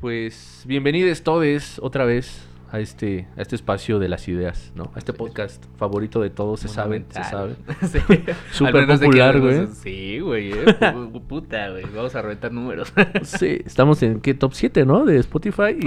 Pues bienvenidos todos otra vez a este, a este espacio de las ideas, ¿no? A este podcast favorito de todos, se saben, se saben. Sí. Súper popular, güey. Sí, güey. eh. Pu- Puta, güey. Vamos a reventar números. Sí, estamos en ¿qué? top 7, ¿no? De Spotify. y.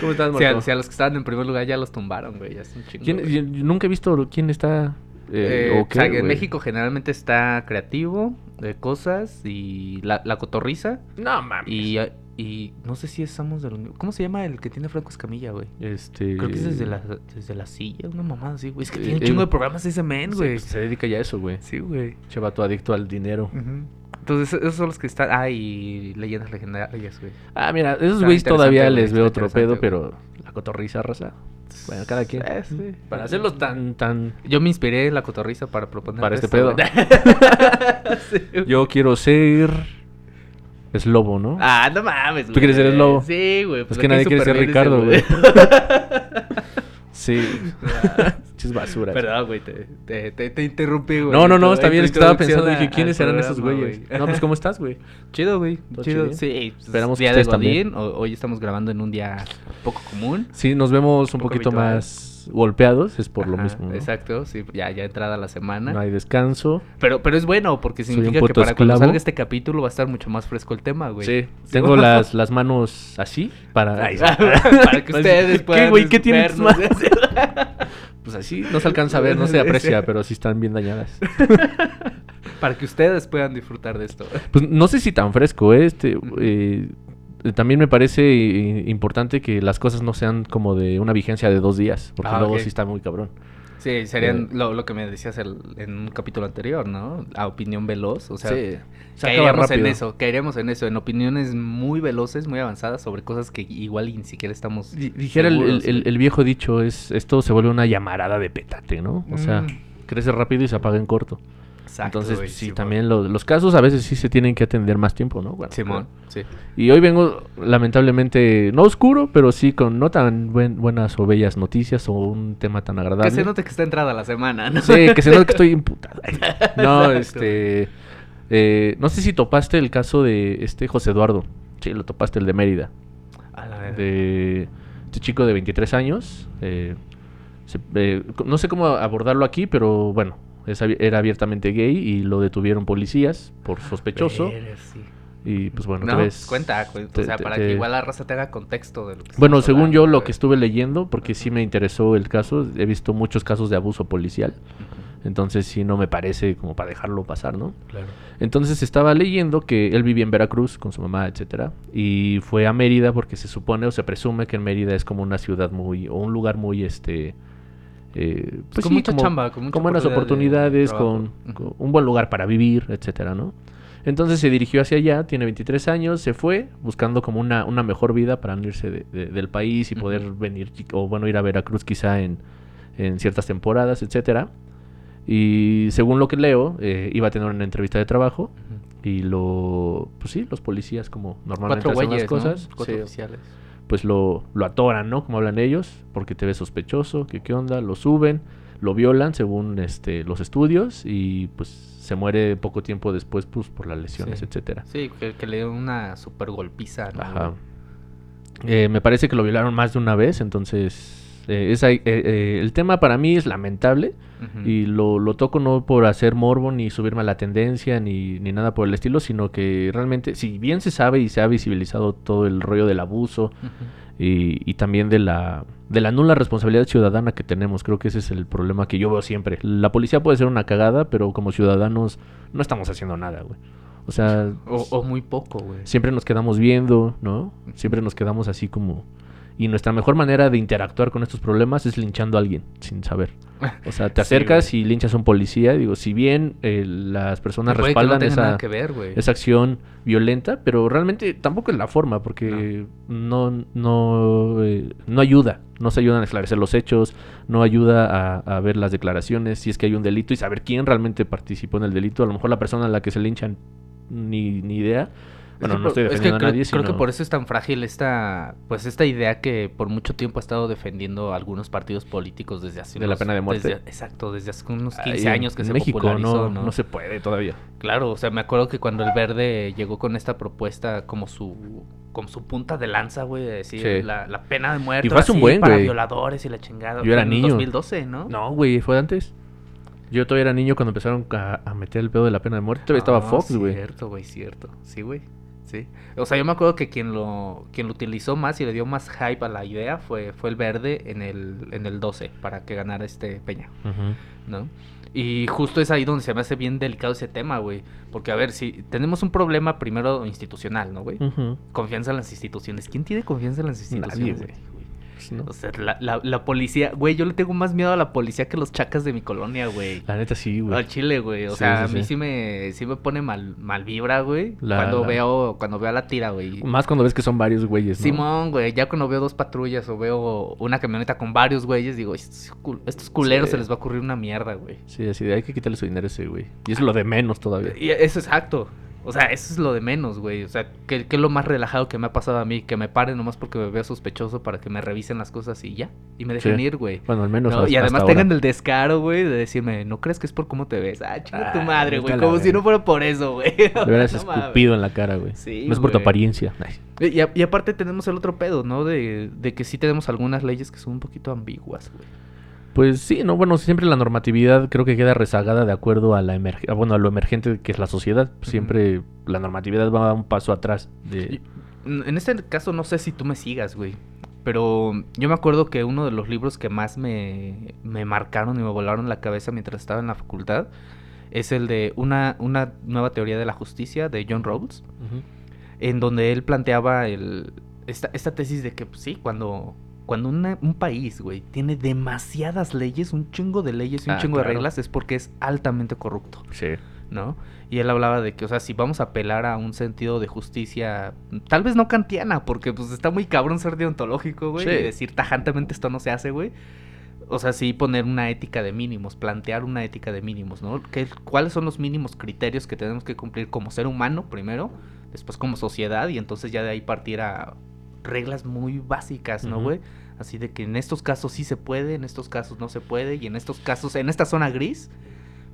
¿Cómo estás, Si a, Marco? si a los que estaban en primer lugar ya los tumbaron, güey. Ya es un chingo. ¿Quién- güey. yo- yo nunca he visto quién está eh, Eh, o sea, en. México generalmente está creativo de cosas y la, la cotorriza. No mames. Y, y no sé si estamos de la Unión- ¿Cómo se llama el que tiene Franco Escamilla, güey? Este Creo que es desde la, desde la silla, una mamada así, güey. Es que Eh, tiene un eh, chingo de programas ese men, güey. pues, se dedica ya a eso, güey. Sí, güey. Chevato adicto al dinero. Entonces, esos son los que están. Ah, y leyendas legendarias, güey. Ah, mira, esos güeyes todavía les veo otro pedo, pero la cotorriza raza. Bueno, cada quien. Eh, sí. Para hacerlos tan, tan. Yo me inspiré en la cotorriza para proponer. Para este pedo. Sí. Yo quiero ser. Es lobo, ¿no? Ah, no mames, güey. quieres ser el lobo? Sí, güey. es pues que le nadie quiere ser Ricardo, güey. Sí. Chis basura. Perdón, güey, te, te, te, te interrumpí, güey. No, no, no, está en bien. Es que estaba pensando, dije, ¿quiénes serán esos güeyes? güey. No, pues, ¿cómo estás, güey? Chido, güey. ¿Todo Chido. chido? Sí. pues, Esperamos que día de ustedes también. O- Hoy estamos grabando en un día poco común. Sí, nos vemos un Poco poquito más golpeados, es por lo mismo. ¿no? Exacto, sí, ya, ya entrada la semana. No hay descanso. Pero, pero es bueno, porque significa que para cuando esclavo. salga este capítulo va a estar mucho más fresco el tema, güey. Sí, tengo las, las manos así para... Ay, para que ustedes ¿Qué, puedan güey? ¿Qué tus vernos. manos? Pues así, no se alcanza a ver, no se aprecia, pero sí están bien dañadas. para que ustedes puedan disfrutar de esto. Pues no sé si tan fresco, ¿eh? Este, eh, también me parece eh, importante que las cosas no sean como de una vigencia de dos días, porque Ah, luego ok. sí está muy cabrón. Sí, serían Eh. lo, lo que me decías el- en un capítulo anterior, ¿no? A opinión veloz, o sea, sí, se caeríamos en eso, caeríamos en eso, en opiniones muy veloces, muy avanzadas sobre cosas que igual ni siquiera estamos Di- Dijera el, el viejo dicho, es esto se vuelve una llamarada de petate, ¿no? O sea, Mm. crece rápido y se apaga en corto. Exacto, Entonces, sí, Simón. también lo- los casos a veces sí se tienen que atender más tiempo, ¿no? Bueno, Simón, sí. Y hoy vengo, lamentablemente, no oscuro, pero sí con no tan buen- buenas o bellas noticias o un tema tan agradable. Que se note que está entrada la semana, ¿no? Sí, que se note que estoy imputado. No, Exacto. este... eh, no sé si topaste el caso de este José Eduardo. Sí, lo topaste, el de Mérida. A la verga. De este chico de 23 años. eh, se- eh, no sé cómo abordarlo aquí, pero bueno, era abiertamente gay y lo detuvieron policías por sospechoso. Sí. Y pues bueno, No, ves- cuenta, cu- te- o sea, te- para te- que igual la raza tenga contexto de lo que Bueno, según hablando, yo lo que estuve leyendo, porque sí me interesó el caso, he visto muchos casos de abuso policial, entonces sí no me parece como para dejarlo pasar, ¿no? Claro. Entonces estaba leyendo que él vivía en Veracruz con su mamá, etcétera, y fue a Mérida porque se supone o se presume que en Mérida es como una ciudad muy o un lugar muy este eh, pues con sí, mucha como- chamba, con mucha con buenas oportunidad de oportunidades, con, con un buen lugar para vivir, etcétera, ¿no? Entonces se dirigió hacia allá, tiene 23 años, se fue buscando como una, una mejor vida para no irse de- de- del país y poder venir, o bueno, ir a Veracruz quizá en, en ciertas temporadas, etcétera. Y según lo que leo, eh, iba a tener una entrevista de trabajo y lo, pues sí, los policías como normalmente Cuatro hacen las cosas, ¿no? Cuatro sí, oficiales. Pues lo, lo atoran, ¿no? Como hablan ellos, porque te ves sospechoso, que qué onda, lo suben, lo violan según este los estudios y pues se muere poco tiempo después pues por las lesiones, Sí. etcétera. Sí, que, que le dio una super golpiza, ¿no? Ajá. Eh, me parece que lo violaron más de una vez, entonces eh, esa- eh, el tema para mí es lamentable Y lo, lo toco no por hacer morbo ni subirme a la tendencia ni, ni nada por el estilo, sino que realmente, si bien se sabe y se ha visibilizado todo el rollo del abuso y, y también de la, de la nula responsabilidad ciudadana que tenemos, creo que ese es el problema que yo veo siempre. La policía puede ser una cagada, pero como ciudadanos no estamos haciendo nada, güey. O sea, O, o muy poco, güey. siempre nos quedamos viendo, ¿no? Siempre nos quedamos así como... Y nuestra mejor manera de interactuar con estos problemas es linchando a alguien sin saber. O sea, te Sí, acercas y linchas a un policía. Digo, si bien eh, las personas no respaldan esa, nada que ver, esa acción violenta, pero realmente tampoco es la forma, porque no, no, eh, no ayuda. No se ayudan a esclarecer los hechos, no ayuda a, a ver las declaraciones, si es que hay un delito y saber quién realmente participó en el delito. A lo mejor la persona a la que se linchan ni, ni idea. Bueno, no estoy por- es defendiendo que a nadie, creo, que por eso es tan frágil esta, pues esta idea que por mucho tiempo ha estado defendiendo algunos partidos políticos desde hace ¿De la pena de muerte? desde- exacto, desde hace unos 15 Ahí en- años que en se México popularizó, no, ¿no? no se puede todavía. Claro, o sea, me acuerdo que cuando el Verde llegó con esta propuesta como su como su punta de lanza, güey, de decir Sí. la, la pena de muerte Y fue hace un así buen, para violadores y la chingada. Yo era en niño. 2012, ¿no? No, güey, fue antes. Yo todavía era niño cuando empezaron a, a meter el pedo de la pena de muerte. Todavía estaba Ah, Fox, güey. Cierto, güey, cierto. Sí, güey. Sí. O sea, yo me acuerdo que quien lo, quien lo utilizó más y le dio más hype a la idea fue, fue el verde en el, en el 12 para que ganara este Peña. ¿no? Y justo es ahí donde se me hace bien delicado ese tema, güey. Porque, a ver, si tenemos un problema primero institucional, ¿no, güey? Confianza en las instituciones. ¿Quién tiene confianza en las instituciones? güey? Pues no. O sea, la, la, la policía, güey, yo le tengo más miedo a la policía que los chacas de mi colonia, güey. La neta sí, güey. Al chile, güey. O Sí, sea, sí, a mí sí. sí me, sí me pone mal, mal vibra, güey. La- cuando veo, cuando veo a la tira, güey. Más cuando ves que son varios güeyes, ¿no? Simón, güey, ya cuando veo dos patrullas o veo una camioneta con varios güeyes, digo, estos, cul- estos culeros se les va a ocurrir una mierda, güey. Sí, así de hay que quitarle su dinero a ese güey. Y es lo de menos todavía. Y eso es exacto. O sea, eso es lo de menos, güey. O sea, ¿qué, qué es lo más relajado que me ha pasado a mí? Que me paren nomás porque me veo sospechoso para que me revisen las cosas y ya. Y me dejen Sí. ir, güey. Bueno, al menos No, hasta- y además tengan ahora. el descaro, güey, de decirme, ¿no crees que es por cómo te ves? Ah, chinga tu Ah, madre, güey. Como si no fuera por eso, güey. Le hubieras No escupido en la cara, güey. Sí, no es por tu apariencia. Ay. Y, a- y aparte tenemos el otro pedo, ¿no? De, de que sí tenemos algunas leyes que son un poquito ambiguas, güey. Pues sí, no, bueno, siempre la normatividad creo que queda rezagada de acuerdo a la emerg- bueno, a lo emergente que es la sociedad. Siempre la normatividad va un paso atrás de En este caso no sé si tú me sigas, güey. Pero yo me acuerdo que uno de los libros que más me, me marcaron y me volaron la cabeza mientras estaba en la facultad es el de una, una nueva teoría de la justicia de John Rawls. En donde él planteaba el, esta, esta tesis de que pues, sí, cuando, cuando una- un país, güey, tiene demasiadas leyes, un chingo de leyes y un Ah, chingo de reglas, es porque es altamente corrupto, Sí. ¿no? Y él hablaba de que, o sea, si vamos a apelar a un sentido de justicia, tal vez no kantiana, porque pues está muy cabrón ser deontológico, güey, Sí. y decir tajantemente esto no se hace, güey. O sea, sí poner una ética de mínimos, plantear una ética de mínimos, ¿no? ¿Qué- ¿Cuáles son los mínimos criterios que tenemos que cumplir como ser humano primero, después como sociedad y entonces ya de ahí partir a reglas muy básicas, ¿no, güey? Así de que en estos casos sí se puede, en estos casos no se puede y en estos casos, en esta zona gris,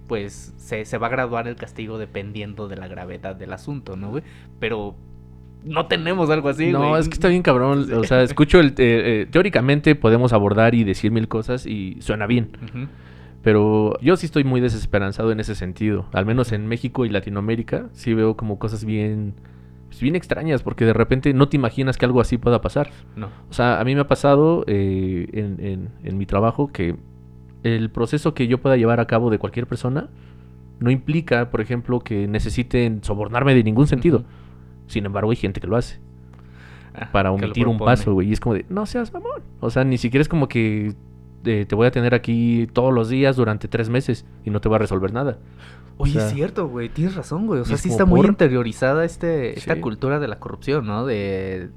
pues se, se va a graduar el castigo dependiendo de la gravedad del asunto, ¿no, güey? Pero no tenemos algo así, no, güey. es que está bien cabrón. O sea, escucho el... eh, eh, teóricamente podemos abordar y decir mil cosas y suena bien. Pero yo sí estoy muy desesperanzado en ese sentido. Al menos en México y Latinoamérica sí veo como cosas bien... pues, bien extrañas porque de repente no te imaginas que algo así pueda pasar. No. O sea, a mí me ha pasado eh, en, en- en mi trabajo que el proceso que yo pueda llevar a cabo de cualquier persona no implica, por ejemplo, que necesiten sobornarme de ningún sentido. Sin embargo, hay gente que lo hace Ah, para omitir un paso, güey. Y es como de, no seas mamón. O sea, ni siquiera es como que eh, te voy a tener aquí todos los días durante tres meses y no te va a resolver nada. Oye, sea, es cierto, güey, tienes razón, güey. O sea, sí está muy interiorizada este, esta cultura de la corrupción, ¿no? De.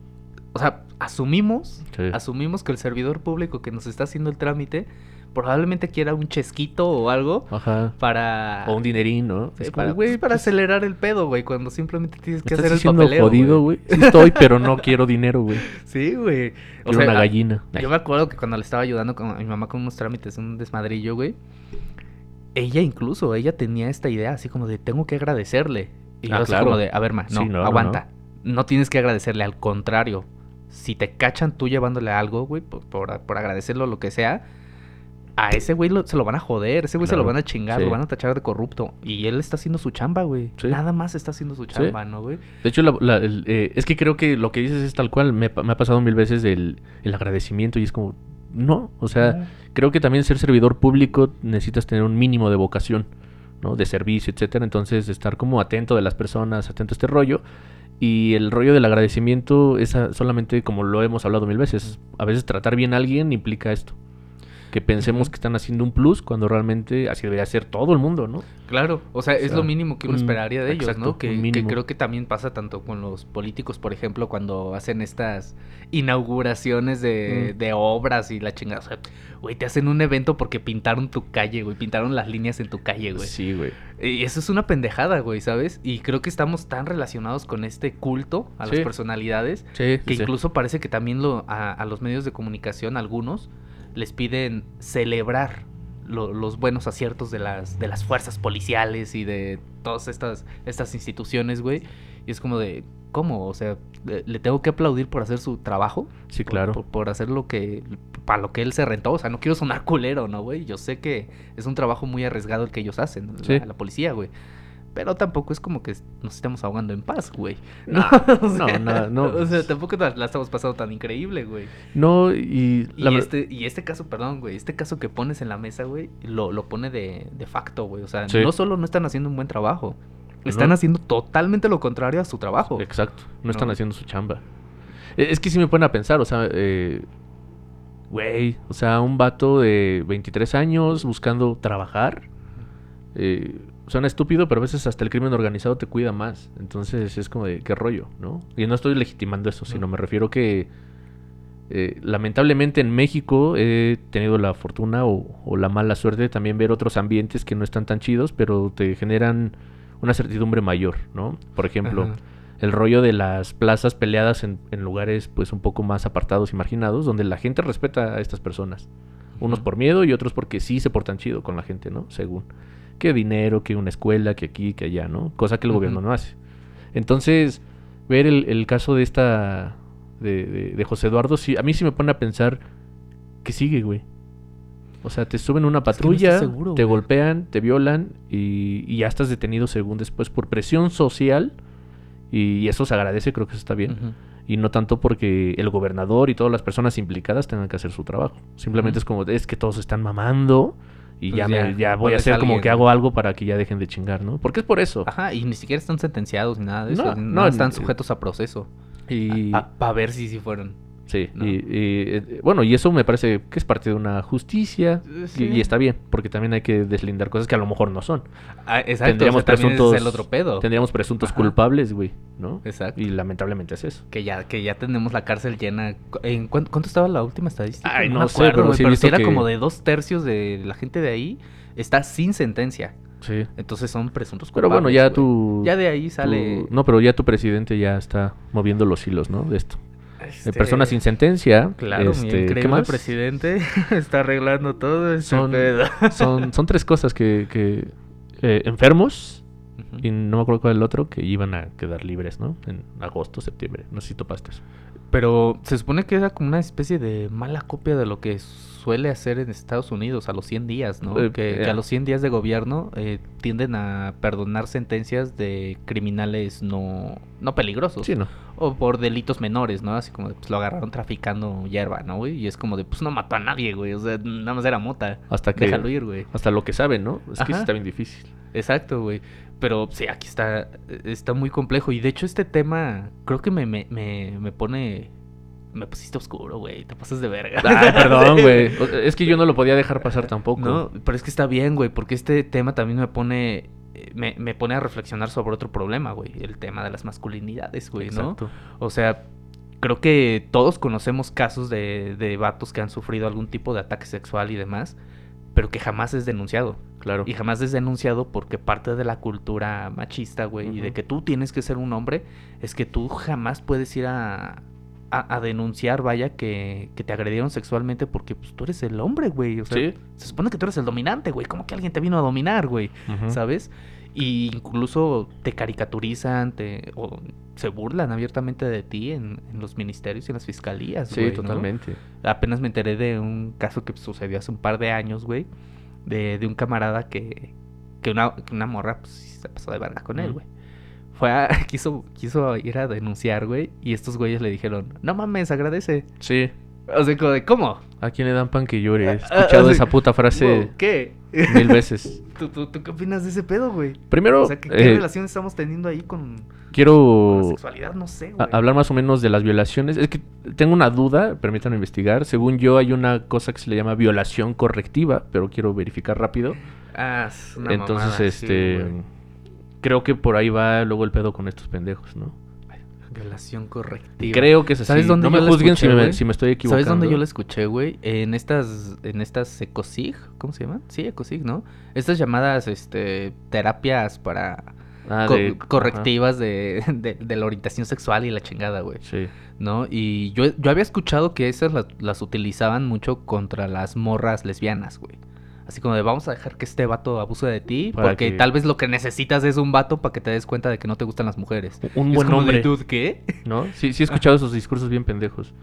O sea, asumimos, Sí. asumimos que el servidor público que nos está haciendo el trámite probablemente quiera un chesquito o algo Ajá. para. O un dinerín, ¿no? Es para, güey, pues, para pues, acelerar el pedo, güey, cuando simplemente tienes que hacer el papeleo. jodido, güey. Sí estoy, pero no quiero dinero, güey. Sí, güey. O Quiero sea, una gallina. Yo me acuerdo que cuando le estaba ayudando con- a mi mamá con unos trámites, un desmadrillo, güey. Ella incluso, ella tenía esta idea así como de tengo que agradecerle. Y yo Ah, así claro. como de, a ver, ma, no, Sí, no, no, aguanta. No, tienes que agradecerle, al contrario. Si te cachan tú llevándole algo, güey, por, por, por agradecerlo lo que sea, a ese güey lo- se lo van a joder, ese güey se lo van a chingar, sí. lo van a tachar de corrupto. Y él está haciendo su chamba, güey. Sí. Nada más está haciendo su chamba, ¿no, güey? De hecho, la- la- el, eh, es que creo que lo que dices es tal cual. Me, me ha pasado mil veces el, el agradecimiento y es como, no. O sea, creo que también ser servidor público necesitas tener un mínimo de vocación, ¿no? De servicio, etcétera. Entonces, estar como atento de las personas, atento a este rollo. Y el rollo del agradecimiento es solamente, como lo hemos hablado mil veces, a veces tratar bien a alguien implica esto. Que pensemos que están haciendo un plus cuando realmente así debería ser todo el mundo, ¿no? Claro, o sea, O es lo mínimo que uno un- esperaría de ellos, ¿no? Que, que creo que también pasa tanto con los políticos, por ejemplo, cuando hacen estas inauguraciones de, Mm. de obras y la chingada. O sea, güey, te hacen un evento porque pintaron tu calle, güey, pintaron las líneas en tu calle, güey. Sí, güey. Y eso es una pendejada, güey, ¿sabes? Y creo que estamos tan relacionados con este culto a las personalidades Sí, que sí. incluso parece que también lo, a, a los medios de comunicación, algunos, les piden celebrar lo- los buenos aciertos de las, de las fuerzas policiales y de todas estas, estas instituciones, güey. Y es como de, ¿cómo? O sea, ¿le, tengo que aplaudir por hacer su trabajo? Sí, claro. Por, por hacer lo que, para lo que él se rentó. O sea, no quiero sonar culero, ¿no, güey? Yo sé que es un trabajo muy arriesgado el que ellos hacen, la- Sí. la policía, güey. Pero tampoco es como que nos estemos ahogando en paz, güey. No, O no, sea, no, no. O sea, tampoco la, estamos pasando tan increíble, güey. No, y la Y ver- este, y este caso, perdón, güey, este caso que pones en la mesa, güey, lo, lo pone de, de facto, güey. O sea, Sí. no solo no están haciendo un buen trabajo, están No. haciendo totalmente lo contrario a su trabajo. Exacto, no están No. haciendo su chamba. E- Es que sí me ponen a pensar, o sea, eh, güey, o sea, un vato de 23 años buscando trabajar. eh, suena estúpido, pero a veces hasta el crimen organizado te cuida más. Entonces es como de qué rollo, ¿no? Y no estoy legitimando eso, sino No. me refiero que eh, lamentablemente en México he tenido la fortuna o, o la mala suerte de también ver otros ambientes que no están tan chidos, pero te generan una certidumbre mayor, ¿no? Por ejemplo, Ajá. el rollo de las plazas peleadas en, en lugares pues un poco más apartados y marginados, donde la gente respeta a estas personas. Unos por miedo y otros porque sí se portan chido con la gente, ¿no? Según. Que dinero, que una escuela, que aquí, que allá, ¿no? Cosa que el gobierno no hace. Entonces, ver el, el caso de esta... De, de- de José Eduardo, sí, a mí sí me pone a pensar que sigue, güey. O sea, te suben una Es que no patrulla, seguro, te güey. golpean, te violan y, y ya estás detenido según después por presión social. Y eso se agradece, creo que eso está bien. Y no tanto porque el gobernador y todas las personas implicadas tengan que hacer su trabajo. Simplemente es como, es que todos están mamando y Pues ya, ya, me- ya voy a hacer como que hago algo para que ya dejen de chingar, ¿no? Porque es por eso. Ajá, y ni siquiera están sentenciados ni nada de No, eso. no, No, están sujetos a proceso. Y, Para ver si sí fueron. Sí, no. y, y, eh, bueno, y eso me parece que es parte de una justicia. Eh, y- está bien, porque también hay que deslindar cosas que a lo mejor no son. Ah, exacto, tendríamos o sea, presuntos, es el otro pedo. Tendríamos presuntos Ajá. culpables, güey, ¿no? Exacto. Y lamentablemente es eso. Que ya, que ya tenemos la cárcel llena. ¿En cuánto, cuánto estaba la última estadística? Ay, no sé, acuerdo, pero sí sí era que- como de dos tercios de la gente de ahí está sin sentencia. Sí. Entonces son presuntos Pero bueno, culpables, ya güey. tu... Ya de ahí tu- sale... No, pero ya tu presidente ya está moviendo los hilos, ¿no? De esto. De este, personas sin sentencia. Claro, este, mi ¿qué increíble más? presidente está arreglando todo Son- pedo. Son, son tres cosas que... que eh, enfermos, y no me acuerdo cuál el otro, que iban a quedar libres, ¿no? En agosto, septiembre. No sé si topaste eso. Pero se supone que era como una especie de mala copia de lo que suele hacer en Estados Unidos a los 100 días, ¿no? Eh, que, que eh. a los 100 días de gobierno eh, tienden a perdonar sentencias de criminales no, no peligrosos. Sí, ¿no? O por delitos menores, ¿no? Así como de, pues lo agarraron traficando hierba, ¿no, güey? Y es como de, pues no mató a nadie, güey. O sea, nada más era mota. Hasta que... Déjalo ir, güey. Hasta lo que saben, ¿no? Es que sí Ajá. está bien difícil. Exacto, güey. Pero sí, aquí está, está muy complejo. Y de hecho este tema creo que me, me, me, me pone... Me pusiste oscuro, güey. Te pasas de verga. Ay, perdón, güey. Es que yo no lo podía dejar pasar tampoco. No, pero es que está bien, güey. Porque este tema también me pone... Me, me pone a reflexionar sobre otro problema, güey. El tema de las masculinidades, güey, ¿no? Exacto. O sea, creo que todos conocemos casos de, de vatos que han sufrido algún tipo de ataque sexual y demás, pero que jamás es denunciado. Claro. Y jamás es denunciado porque parte de la cultura machista, güey, y de que tú tienes que ser un hombre, es que tú jamás puedes ir a, a, a denunciar, vaya, que, que te agredieron sexualmente porque pues, tú eres el hombre, güey. O sea, Sí. se supone que tú eres el dominante, güey. ¿Cómo que alguien te vino a dominar, güey? ¿Sabes? Y incluso te caricaturizan, te, o se burlan abiertamente de ti en, en los ministerios y en las fiscalías, Sí, güey, ¿no? totalmente. Apenas me enteré de un caso que sucedió hace un par de años, güey. De, de un camarada que, que, una, que una morra pues, se pasó de verga con él, güey. Fue a, quiso, quiso ir a denunciar, güey. Y estos güeyes le dijeron, no mames, agradece. Sí. O sea, como de, ¿cómo? ¿A quién le dan pan que llore? He Ah, escuchado ah, esa puta frase ¿Qué? mil veces. ¿Tú, tú, tú qué opinas de ese pedo, güey? Primero, O sea, ¿qué, qué eh, relación estamos teniendo ahí con, con la quiero sexualidad? No sé, güey. hablar más o menos de las violaciones. Es que tengo una duda, permítanme investigar. Según yo, hay una cosa que se le llama violación correctiva, pero quiero verificar rápido. Ah, es una Entonces, mamada, este. creo que por ahí va luego el pedo con estos pendejos, ¿no? Violación correctiva. Creo que es así. ¿Sabes dónde no me juzguen si, me, güey? si me estoy equivocando. ¿Sabes dónde yo la escuché, güey? En estas, en estas Ecosig, ¿cómo se llaman? Sí, Ecosig, ¿no? Estas llamadas, este, terapias para Ah, co- de- correctivas de, de, de la orientación sexual y la chingada, güey. Sí. ¿No? Y yo, yo había escuchado que esas las, las utilizaban mucho contra las morras lesbianas, güey. Así como de vamos a dejar que este vato abuse de ti, Para porque que- tal vez lo que necesitas es un vato para que te des cuenta de que no te gustan las mujeres. Un es buen como de, hombre. "Dude, ¿qué? ¿No? Sí, sí he escuchado esos discursos bien pendejos.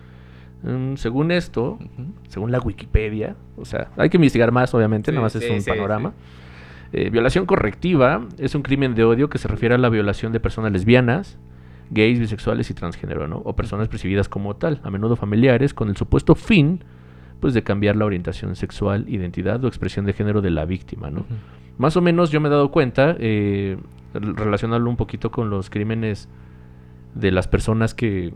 Mm, según esto, según la Wikipedia, o sea, hay que investigar más, obviamente, Sí, nada más es un sí, panorama. Eh, violación correctiva es un crimen de odio que se refiere a la violación de personas lesbianas, gays, bisexuales y transgénero, ¿no? O personas percibidas como tal, a menudo familiares, con el supuesto fin, pues, de cambiar la orientación sexual, identidad o expresión de género de la víctima, ¿no? Más o menos yo me he dado cuenta, eh, re- relacionarlo un poquito con los crímenes de las personas que,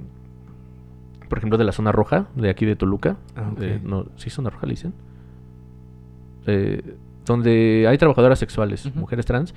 por ejemplo, de la zona roja, de aquí de Toluca. Ah, eh, no, ¿Sí zona roja le dicen? Eh, donde hay trabajadoras sexuales, mujeres trans,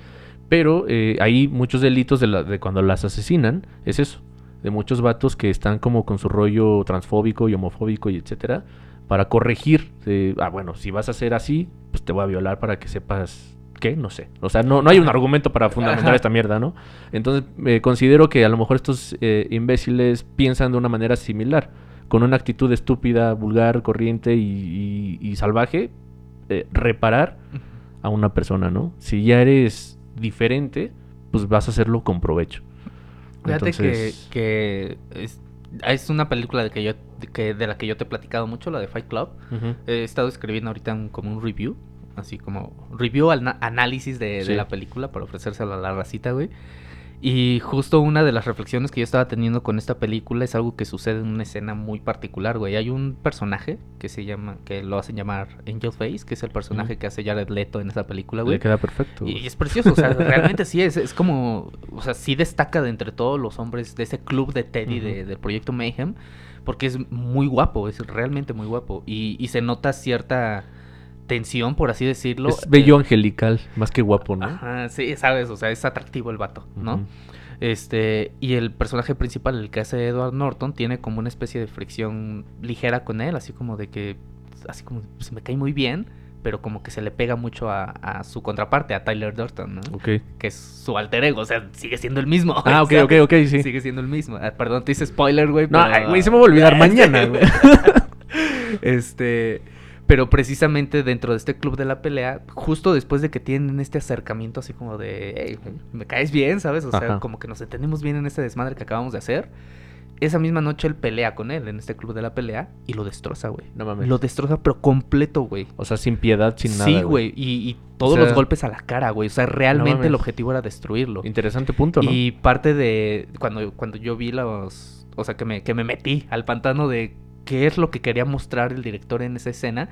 pero eh, hay muchos delitos de, la- de cuando las asesinan, es eso, de muchos vatos que están como con su rollo transfóbico y homofóbico y etcétera, para corregir, de, ah, bueno, si vas a ser así, pues te voy a violar para que sepas qué, no sé. O sea, no, no hay un argumento para fundamentar Ajá. esta mierda, ¿no? Entonces, eh, considero que a lo mejor estos eh, imbéciles piensan de una manera similar, con una actitud estúpida, vulgar, corriente y, y- y salvaje, eh, reparar a una persona, ¿no? Si ya eres diferente, pues vas a hacerlo con provecho. Fíjate Entonces- que, que es, es una película de, que yo, de, que, de la que yo te he platicado mucho, la de Fight Club. He estado escribiendo ahorita un- como un review, así como review, ana- análisis de, la película para ofrecérsela a la racita, güey. Y justo una de las reflexiones que yo estaba teniendo con esta película es algo que sucede en una escena muy particular, güey. Hay un personaje que se llama, que lo hacen llamar Angel Face, que es el personaje que hace Jared Leto en esa película, güey. Le queda perfecto. Y es precioso, o sea, realmente sí es, es como, o sea, sí destaca de entre todos los hombres de ese club de Teddy de- del proyecto Mayhem, porque es muy guapo, es realmente muy guapo. Y, y se nota cierta tensión, por así decirlo. Es bello eh, angelical, más que guapo, ¿no? Ajá, sí, sabes, o sea, es atractivo el vato, ¿no? Este, y el personaje principal, el que hace Edward Norton, tiene como una especie de fricción ligera con él, así como de que, así como, se me cae muy bien, pero como que se le pega mucho a, a su contraparte, a Tyler Durton, ¿no? Ok. Que es su alter ego, o sea, sigue siendo el mismo. Ah, ok, ¿sabes? ok, ok, sí. Sigue siendo el mismo. Ah, perdón, te hice spoiler, güey. No, pero- güey, se me va a olvidar mañana, güey. este, pero precisamente dentro de este club de la pelea, justo después de que tienen este acercamiento así como de, hey, me caes bien, ¿sabes? O sea, Ajá. como que nos entendemos bien en este desmadre que acabamos de hacer. Esa misma noche él pelea con él en este club de la pelea y lo destroza, güey. No mames. Lo destroza, pero completo, güey. O sea, sin piedad, sin nada. Sí, güey. Y, y todos O sea, los golpes a la cara, güey. O sea, realmente el objetivo era destruirlo. Interesante punto, ¿no? Y parte de cuando, cuando yo vi los... O sea, que me, que me metí al pantano de qué es lo que quería mostrar el director en esa escena.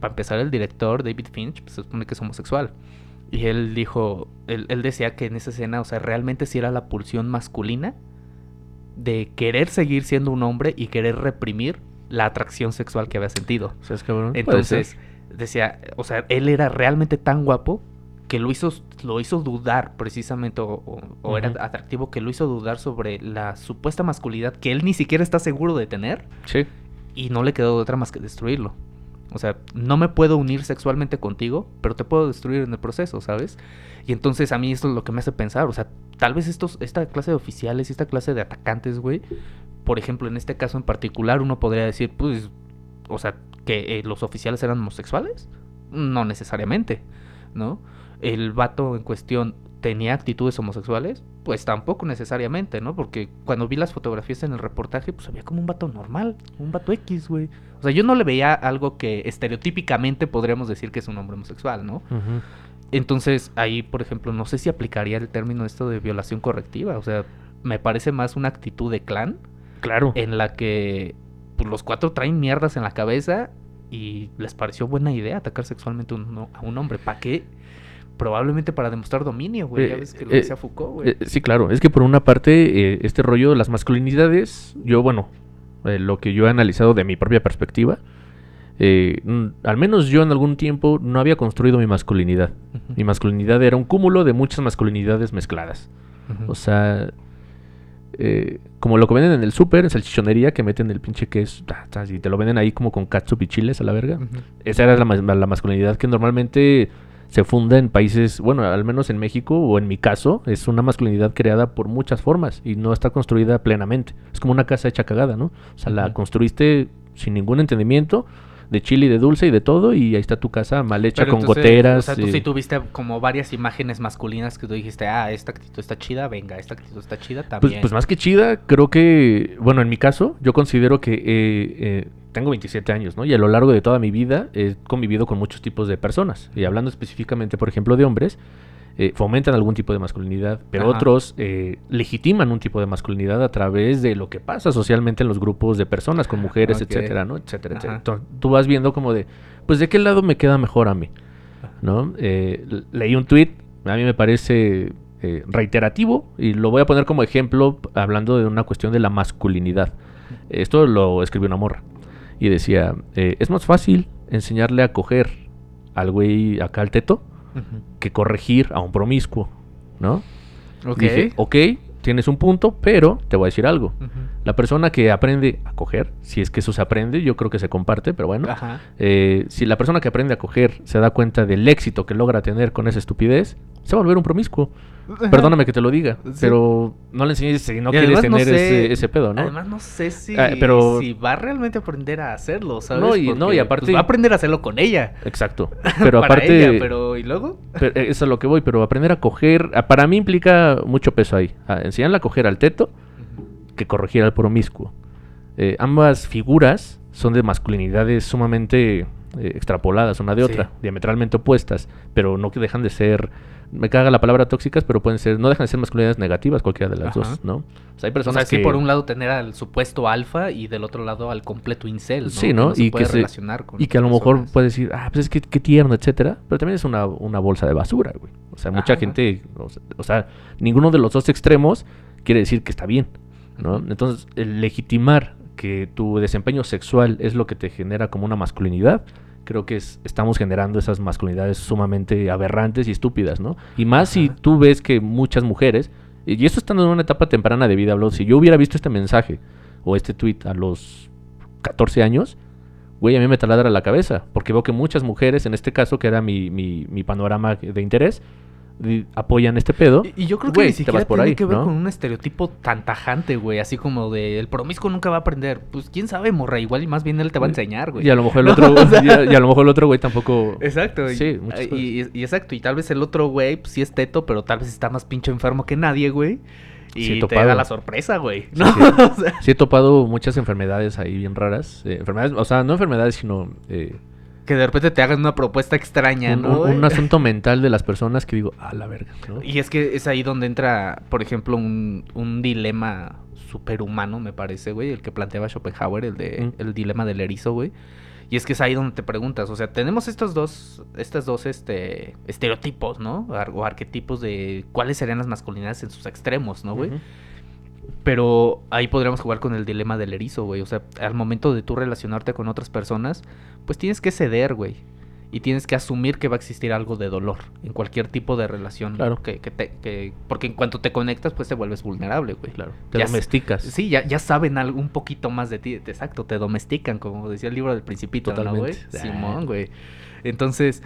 para empezar, el director, David Finch, pues, se supone que es homosexual. Y él dijo, él, él decía que en esa escena, o sea, realmente sí era la pulsión masculina de querer seguir siendo un hombre y querer reprimir la atracción sexual que había sentido. O sea, es cabrón. Puede Entonces, decía, o sea, él era realmente tan guapo que lo hizo, lo hizo dudar precisamente, o, o- o era atractivo, que lo hizo dudar sobre la supuesta masculinidad que él ni siquiera está seguro de tener Sí. y no le quedó de otra más que destruirlo. O sea, no me puedo unir sexualmente contigo, pero te puedo destruir en el proceso, ¿sabes? Y entonces a mí esto es lo que me hace pensar, o sea, tal vez estos, esta clase de oficiales, esta clase de atacantes, güey, por ejemplo, en este caso en particular, uno podría decir, pues, o sea, que eh, los oficiales eran homosexuales. No necesariamente, ¿no? El vato en cuestión tenía actitudes homosexuales, pues tampoco necesariamente, ¿no? Porque cuando vi las fotografías en el reportaje, pues había como un vato normal, un vato X, güey. O sea, yo no le veía algo que estereotípicamente podríamos decir que es un hombre homosexual, ¿no? Entonces, ahí, por ejemplo, no sé si aplicaría el término esto de violación correctiva. O sea, me parece más una actitud de clan Claro. en la que pues los cuatro traen mierdas en la cabeza y les pareció buena idea atacar sexualmente un- a un hombre. ¿Para qué? Probablemente para demostrar dominio, güey. ya Eh, ves que lo eh, decía Foucault, güey. Eh, sí, claro. Es que por una parte, eh, este rollo de las masculinidades, yo, bueno, lo que yo he analizado de mi propia perspectiva, al menos yo en algún tiempo no había construido mi masculinidad. Mi masculinidad era un cúmulo de muchas masculinidades mezcladas. O sea, eh, como lo que venden en el súper, en salchichonería, que meten el pinche queso, y te lo venden ahí como con catsup y chiles a la verga. Esa era la masculinidad que normalmente se funda en países, bueno, al menos en México o en mi caso, es una masculinidad creada por muchas formas y no está construida plenamente. Es como una casa hecha cagada, ¿no? O sea, la construiste sin ningún entendimiento, de chile y de dulce y de todo, y ahí está tu casa mal hecha Pero con entonces, goteras. O sea, tú sí tuviste como varias imágenes masculinas que tú dijiste, ah, esta actitud está chida, venga, esta actitud está chida Pues, también. pues más que chida, creo que, bueno, en mi caso, yo considero que eh, eh, tengo 27 años, ¿no? Y a lo largo de toda mi vida he convivido con muchos tipos de personas. Y hablando específicamente, por ejemplo, de hombres, eh, fomentan algún tipo de masculinidad, pero Ajá. otros eh, legitiman un tipo de masculinidad a través de lo que pasa socialmente en los grupos de personas, con mujeres, etcétera, ¿no? Etcétera, etcétera. Ajá. Entonces, tú vas viendo como de, pues, ¿de qué lado me queda mejor a mí? ¿no? Eh, leí un tweet, a mí me parece eh, reiterativo y lo voy a poner como ejemplo hablando de una cuestión de la masculinidad. Esto lo escribió una morra y decía, es más fácil enseñarle a coger al güey acá al teto Que corregir a un promiscuo, ¿no? Ok. Dije, ok, tienes un punto, pero te voy a decir algo. La persona que aprende a coger, si es que eso se aprende, yo creo que se comparte, pero bueno, Ajá. eh, si la persona que aprende a coger se da cuenta del éxito que logra tener con esa estupidez, se va a volver un promiscuo. Perdóname que te lo diga, Sí. pero no le enseñes si no quieres no tener sé- ese, ese pedo, ¿no? Además no sé si, Ah, pero- si va a realmente aprender a hacerlo, ¿sabes? No, y- no, y Porque, aparte- pues, va a aprender a hacerlo con ella. Exacto. Pero Para aparte, ella, pero ¿y luego? pero eso es a lo que voy, pero aprender a coger, ah, para mí implica mucho peso ahí. Ah, enseñarle a coger al teto que corregir al promiscuo. Eh, ambas figuras son de masculinidades sumamente eh, extrapoladas una de Sí. otra, diametralmente opuestas, pero no que dejan de ser, me caga la palabra tóxicas, pero pueden ser, no dejan de ser masculinidades negativas cualquiera de las Ajá. dos, ¿no? O sea, hay O personas sea, sí, que... por un lado tener al supuesto alfa y del otro lado al completo incel, ¿no? Sí, ¿no? Y que se- relacionar con Y que a lo mejor personas. puede decir, ah, pues es que qué tierno, etcétera. Pero también es una, una bolsa de basura, güey. O sea, mucha Ajá. gente, o sea, o sea, ninguno de los dos extremos quiere decir que está bien, ¿no? Entonces, el legitimar que tu desempeño sexual es lo que te genera como una masculinidad, creo que es- estamos generando esas masculinidades sumamente aberrantes y estúpidas, ¿no? Y más si tú ves que muchas mujeres, y esto estando en una etapa temprana de vida, hablo, si yo hubiera visto este mensaje o este tweet a los 14 años, güey, a mí me taladra la cabeza, porque veo que muchas mujeres, en este caso, que era mi, mi, mi panorama de interés, apoyan este pedo. Y, y yo creo que Güey, ni siquiera por tiene ahí, que ver ¿no? con un estereotipo tan tajante, güey. Así como de el promiscuo nunca va a aprender. Pues quién sabe, morra. Igual y más bien él te va a enseñar, güey. Y a lo mejor el No, otro, o sea- y, a, y a lo mejor el otro güey tampoco. Exacto. Sí, muchas y, y- y exacto. Y tal vez el otro güey, pues sí es teto, pero tal vez está más pinche enfermo que nadie, güey. Y Sí, te da la sorpresa, güey. Sí, ¿no? sí. Sea, Sí he topado muchas enfermedades ahí bien raras. eh, enfermedades, o sea, no enfermedades, sino eh, que de repente te hagan una propuesta extraña, un, ¿no? un- asunto mental de las personas que digo, a la verga, ¿no? Y es que es ahí donde entra, por ejemplo, un, un dilema superhumano, me parece, güey, el que planteaba Schopenhauer, el de Mm. el dilema del erizo, güey. Y es que es ahí donde te preguntas, o sea, tenemos estos dos, estas dos este, estereotipos, ¿no? O arquetipos de cuáles serían las masculinidades en sus extremos, ¿no, güey? Pero ahí podríamos jugar con el dilema del erizo, güey. O sea, al momento de tú relacionarte con otras personas, pues tienes que ceder, güey. Y tienes que asumir que va a existir algo de dolor en cualquier tipo de relación. Claro. Que, que te, que, porque en cuanto te conectas, pues te vuelves vulnerable, güey. Claro, te Ya domesticas. Sí, ya, ya saben algo, un poquito más de ti. Exacto, te domestican, como decía el libro del Principito, ¿no, güey? Totalmente. Simón, güey. Entonces,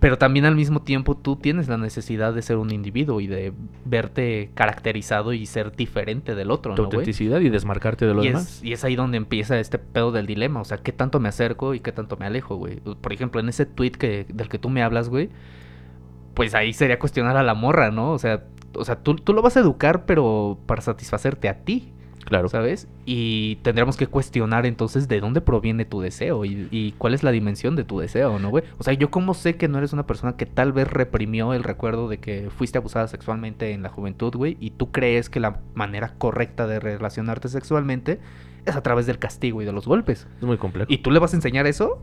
pero también al mismo tiempo tú tienes la necesidad de ser un individuo y de verte caracterizado y ser diferente del otro, tu ¿no, autenticidad y desmarcarte de los Y demás. es, y es ahí donde empieza este pedo del dilema, o sea, qué tanto me acerco y qué tanto me alejo, güey. Por ejemplo, en ese tweet que, del que tú me hablas, güey, pues ahí sería cuestionar a la morra, ¿no? O sea, o sea tú, tú lo vas a educar, pero para satisfacerte a ti. Claro. ¿Sabes? Y tendríamos que cuestionar entonces de dónde proviene tu deseo y, y cuál es la dimensión de tu deseo, ¿no, güey? O sea, yo cómo sé que no eres una persona que tal vez reprimió el recuerdo de que fuiste abusada sexualmente en la juventud, güey, y tú crees que la manera correcta de relacionarte sexualmente es a través del castigo y de los golpes. Es muy complejo. ¿Y tú le vas a enseñar eso?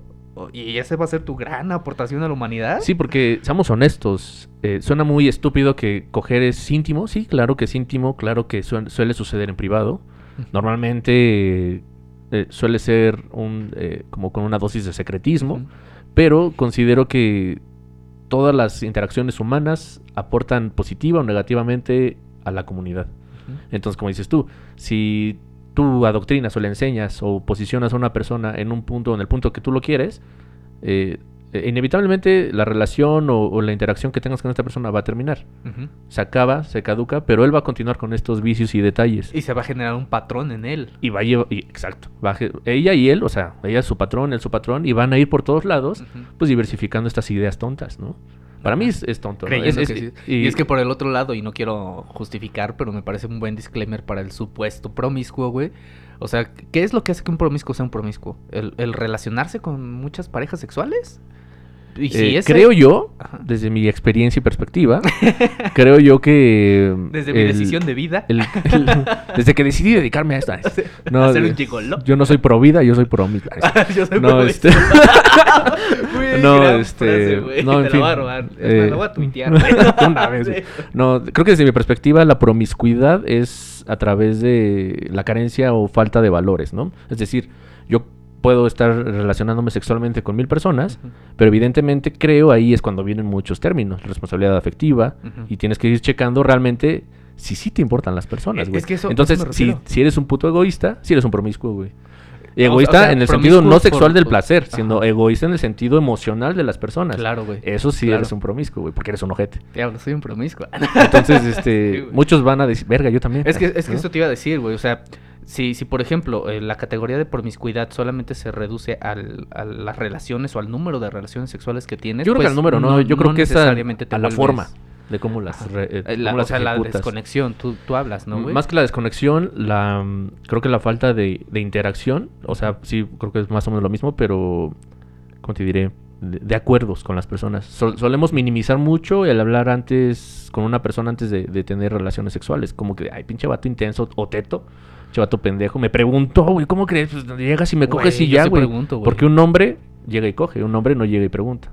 ¿Y ese va a ser tu gran aportación a la humanidad? Sí, porque seamos honestos, eh, suena muy estúpido que coger es íntimo, sí, claro que es íntimo, claro que suel- suele suceder en privado. Normalmente eh, suele ser un, eh, como con una dosis de secretismo, pero considero que todas las interacciones humanas aportan positiva o negativamente a la comunidad. Entonces, como dices tú, si tú adoctrinas o le enseñas o posicionas a una persona en un punto, en el punto que tú lo quieres, eh, eh, inevitablemente la relación o, o la interacción que tengas con esta persona va a terminar. Se acaba, se caduca, pero él va a continuar con estos vicios y detalles. Y se va a generar un patrón en él. Y va a llevar, y- exacto, va a ge- ella y él, o sea, ella es su patrón, él su patrón, y van a ir por todos lados, pues diversificando estas ideas tontas, ¿no? Para mí es, es tonto. ¿no? Es- que. Y... es que por el otro lado, y no quiero justificar, pero me parece un buen disclaimer para el supuesto promiscuo, güey. O sea, ¿qué es lo que hace que un promiscuo sea un promiscuo? ¿El, el relacionarse con muchas parejas sexuales? Y si Eh, Creo yo, Ajá. desde mi experiencia y perspectiva, creo yo que... Desde mi el- decisión de vida. el- el- desde que decidí dedicarme a esta. No, a ser un gigolo. Yo no soy pro vida, yo soy pro mis- Yo soy No, promiscuo. este... Güey, no, este, frase, no, en Te fin, la voy a robar. Es más, eh, la voy a tuitear. una vez. No, creo que desde mi perspectiva la promiscuidad es a través de la carencia o falta de valores, ¿no? Es decir, puedo estar relacionándome sexualmente con mil personas, Ujú. pero evidentemente creo ahí es cuando vienen muchos términos, responsabilidad afectiva, Ujú. y tienes que ir checando realmente si sí te importan las personas, güey. es que eso- Entonces, eso si, si eres un puto egoísta, si eres un promiscuo, güey. Y No, o egoísta sea, en el sentido no sexual por- del por- placer, Ajá. sino egoísta en el sentido emocional de las personas. Claro, güey. Eso sí Claro. eres un promiscuo, güey, porque eres un ojete. Diablo, soy un promiscuo. Entonces, Sí, este, güey. muchos van a decir, verga, yo también. Es que, es que ¿no? esto te iba a decir, güey. O sea, si, si por ejemplo, eh, la categoría de promiscuidad solamente se reduce al, a las relaciones o al número de relaciones sexuales que tienes. Yo creo que pues, al número, ¿no? Yo creo que es a, la forma de cómo las, re- eh, Eh, la- cómo o las sea, la desconexión, tú, tú hablas, ¿no, güey? Más que la desconexión, la mm, creo que la falta de, de interacción, o sea, sí, creo que es más o menos lo mismo, pero, ¿cómo te diré? De, de acuerdos con las personas. Sol- solemos minimizar mucho el hablar antes con una persona antes de, de tener relaciones sexuales. Como que, ay, pinche vato intenso o teto, pinche vato pendejo. Me preguntó, güey, ¿cómo crees? Pues llegas y me Güey, coges y ya, güey. pregunto, güey. Porque un hombre llega y coge, un hombre no llega y pregunta.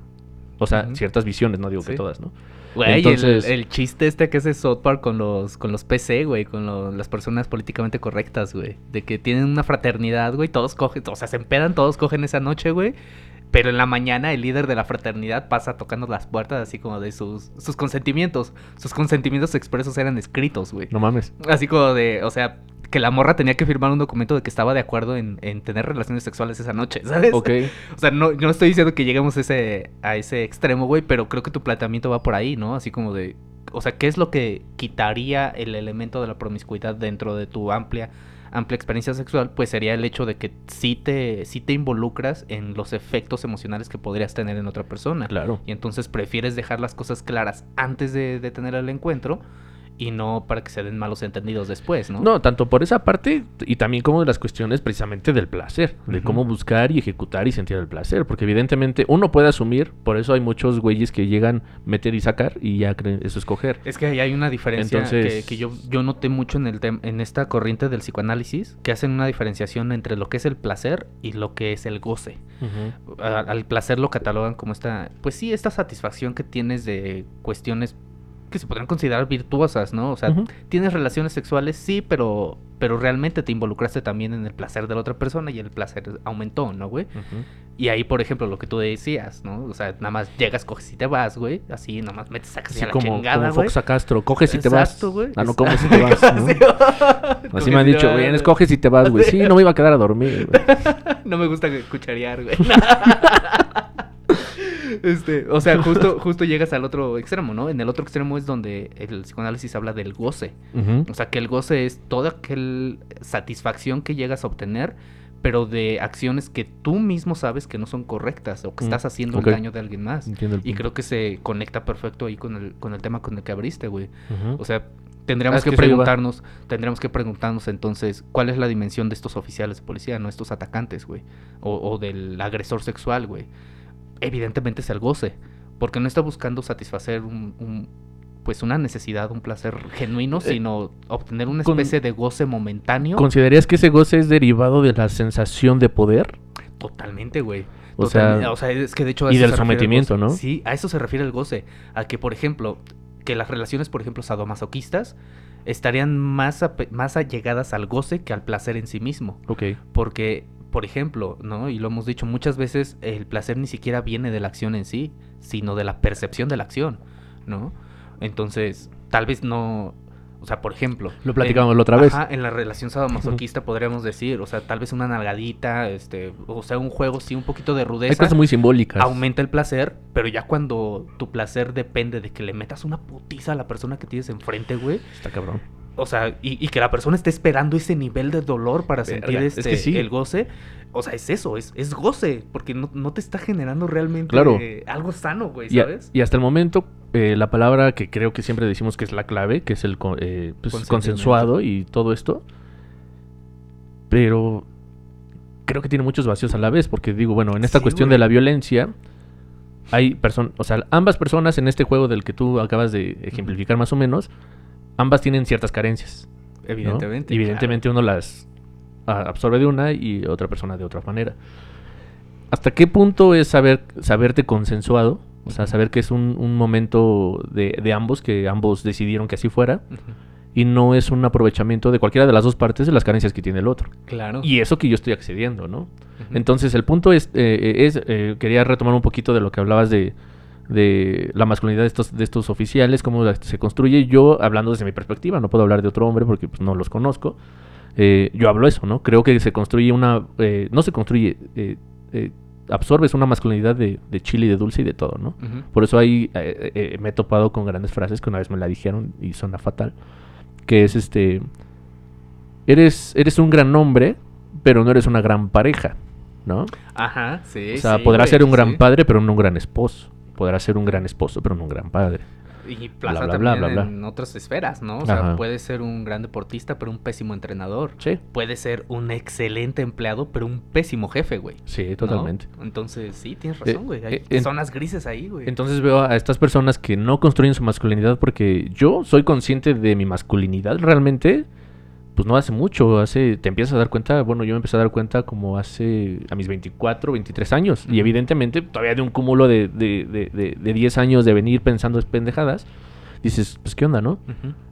O sea, ciertas visiones, no digo que todas, ¿no? Güey, Entonces- el, el chiste este que hace South Park con los, con los PC, güey, con lo- las personas políticamente correctas, güey. De que tienen una fraternidad, güey, todos cogen, o sea, se empedan, todos cogen esa noche, güey. Pero en la mañana el líder de la fraternidad pasa tocando las puertas así como de sus, sus consentimientos. Sus consentimientos expresos eran escritos, güey. No mames. Así como de, o sea, que la morra tenía que firmar un documento de que estaba de acuerdo en, en tener relaciones sexuales esa noche, ¿sabes? Ok. O sea, no, yo no estoy diciendo que lleguemos a ese, a ese extremo, güey, pero creo que tu planteamiento va por ahí, ¿no? Así como de, o sea, ¿qué es lo que quitaría el elemento de la promiscuidad dentro de tu amplia, amplia experiencia sexual? Pues sería el hecho de que sí te, sí te involucras en los efectos emocionales que podrías tener en otra persona. Claro. Y entonces prefieres dejar las cosas claras antes de, de tener el encuentro y no para que se den malos entendidos después, ¿no? No, tanto por esa parte y también como de las cuestiones precisamente del placer, de cómo buscar y ejecutar y sentir el placer, porque evidentemente uno puede asumir, por eso hay muchos güeyes que llegan meter y sacar y ya creen eso es coger. Es que ahí hay una diferencia Entonces- que, que yo, yo noté mucho en, el en esta corriente del psicoanálisis, que hacen una diferenciación entre lo que es el placer y lo que es el goce. Al placer lo catalogan como esta, pues sí, esta satisfacción que tienes de cuestiones que se podrían considerar virtuosas, ¿no? O sea, tienes relaciones sexuales, sí, pero, pero realmente te involucraste también en el placer de la otra persona y el placer aumentó, ¿no, güey? Y ahí, por ejemplo, lo que tú decías, ¿no? O sea, nada más llegas, coges y te vas, güey. Así, nada más metes, sacas Así a la como, chingada, como güey. Fox a Castro, coges y te vas. Exacto, güey. Ah, no, coges y te vas. ¿no? Sí. Así me han dicho, güey. escoges y te vas, güey. Sí, no me iba a quedar a dormir. güey. No me gusta cucharear, güey. Este, o sea, justo, justo llegas al otro extremo, ¿no? En el otro extremo es donde el psicoanálisis habla del goce. O sea, que el goce es toda aquel satisfacción que llegas a obtener, pero de acciones que tú mismo sabes que no son correctas o que Mm, estás haciendo ok. el daño de alguien más. Entiendo Y creo que se conecta perfecto ahí con el, con el tema con el que abriste, güey. O sea, Tendríamos Es que, preguntarnos, tendríamos que preguntarnos entonces cuál es la dimensión de estos oficiales de policía, no estos atacantes, güey, o, o del agresor sexual, güey. Evidentemente es el goce, porque no está buscando satisfacer un, un, pues una necesidad, un placer genuino, Eh, sino obtener una con- especie de goce momentáneo. ¿Considerarías que ese goce es derivado de la sensación de poder? Totalmente, güey. O Totalmente. sea, o sea, es que de hecho... a y eso del se sometimiento. ¿no? Sí, a eso se refiere el goce. A que, por ejemplo, que las relaciones, por ejemplo, sadomasoquistas estarían más, más allegadas al goce que al placer en sí mismo. Ok. Porque, por ejemplo, ¿no? Y lo hemos dicho muchas veces, el placer ni siquiera viene de la acción en sí, sino de la percepción de la acción, ¿no? Entonces, tal vez no... O sea, por ejemplo... Lo platicábamos en- la otra vez. Ajá, en la relación sadomasoquista podríamos decir, o sea, tal vez una nalgadita, este, o sea, un juego, sí, un poquito de Hay rudeza cosas muy simbólicas. aumenta el placer, pero ya cuando tu placer depende de que le metas una putiza a la persona que tienes enfrente, güey. Está cabrón. O sea, y, y que la persona esté esperando ese nivel de dolor para Verga, sentir es este, que sí. el goce. O sea, es eso, es, es goce, porque no, no te está generando realmente Claro. eh, algo sano, güey, Y, a- ¿sabes? y hasta el momento, eh, la palabra que creo que siempre decimos que es la clave, que es el eh, pues, consensuado y todo esto. Pero creo que tiene muchos vacíos a la vez, porque digo, bueno, en esta Sí, cuestión güey. de la violencia, hay personas, o sea, ambas personas en este juego del que tú acabas de ejemplificar más o menos, ambas tienen ciertas carencias. ¿no? Evidentemente. Evidentemente uno las a- absorbe de una y otra persona de otra manera. ¿Hasta qué punto es saber saberte consensuado? O sea, saber que es un, un momento de, de ambos, que ambos decidieron que así fuera, y no es un aprovechamiento de cualquiera de las dos partes de las carencias que tiene el otro. Claro. Y eso que yo estoy accediendo, ¿no? Entonces, el punto es, eh, es eh, quería retomar un poquito de lo que hablabas de, de la masculinidad de estos, de estos oficiales, cómo se construye. Yo, hablando desde mi perspectiva, no puedo hablar de otro hombre porque pues, no los conozco. Eh, yo hablo eso, ¿no? Creo que se construye una... eh, no se construye, eh, absorbes una masculinidad de, de chile y de dulce y de todo, ¿no? Por eso ahí me he topado con grandes frases que una vez me la dijeron y suena fatal. Que es este. Eres, eres un gran hombre, pero no eres una gran pareja. ¿No? Ajá, sí. o sea, sí, podrás ser un gran sí. padre, pero no un gran esposo. Podrás ser un gran esposo, pero no un gran padre. Y plaza bla, también bla, bla, bla. en otras esferas, ¿no? O sea, Ajá. puede ser un gran deportista, pero un pésimo entrenador. Sí. Puede ser un excelente empleado, pero un pésimo jefe, güey. Sí, ¿no? totalmente. Entonces, sí, tienes Eh, razón, güey. Hay eh, zonas grises ahí, güey. Entonces veo a estas personas que no construyen su masculinidad porque yo soy consciente de mi masculinidad realmente, pues no hace mucho, hace, te empiezas a dar cuenta, bueno, yo me empecé a dar cuenta como hace a mis 24, 23 años, y evidentemente todavía de un cúmulo de, de, de, de- de 10 años de venir pensando en pendejadas, dices, pues qué onda, ¿no?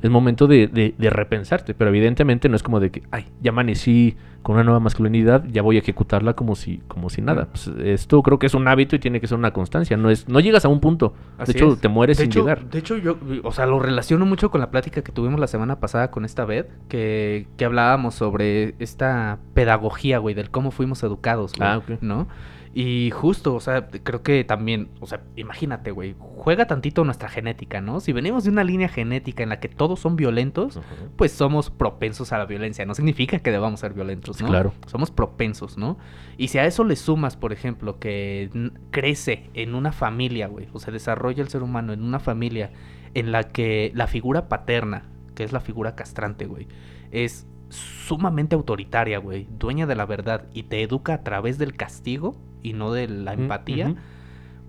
Es momento de, de- de repensarte, pero evidentemente no es como de que, ay, ya amanecí con una nueva masculinidad, ya voy a ejecutarla como si, como si nada. Pues, esto creo que es un hábito y tiene que ser una constancia. No es, no llegas a un punto. Así de hecho, es. te mueres de sin hecho, llegar. De hecho, yo, o sea, lo relaciono mucho con la plática que tuvimos la semana pasada con esta Beth, que, que hablábamos sobre esta pedagogía, güey, del cómo fuimos educados, güey, Ah. ¿no? Y justo, o sea, creo que también, o sea, imagínate, güey, juega tantito nuestra genética, ¿no? Si venimos de una línea genética en la que todos son violentos, pues somos propensos a la violencia. No significa que debamos ser violentos, ¿no? Claro. Somos propensos, ¿no? Y si a eso le sumas, por ejemplo, que crece en una familia, güey, o se desarrolla el ser humano en una familia en la que la figura paterna, que es la figura castrante, güey, es sumamente autoritaria, güey, dueña de la verdad y te educa a través del castigo y no de la empatía,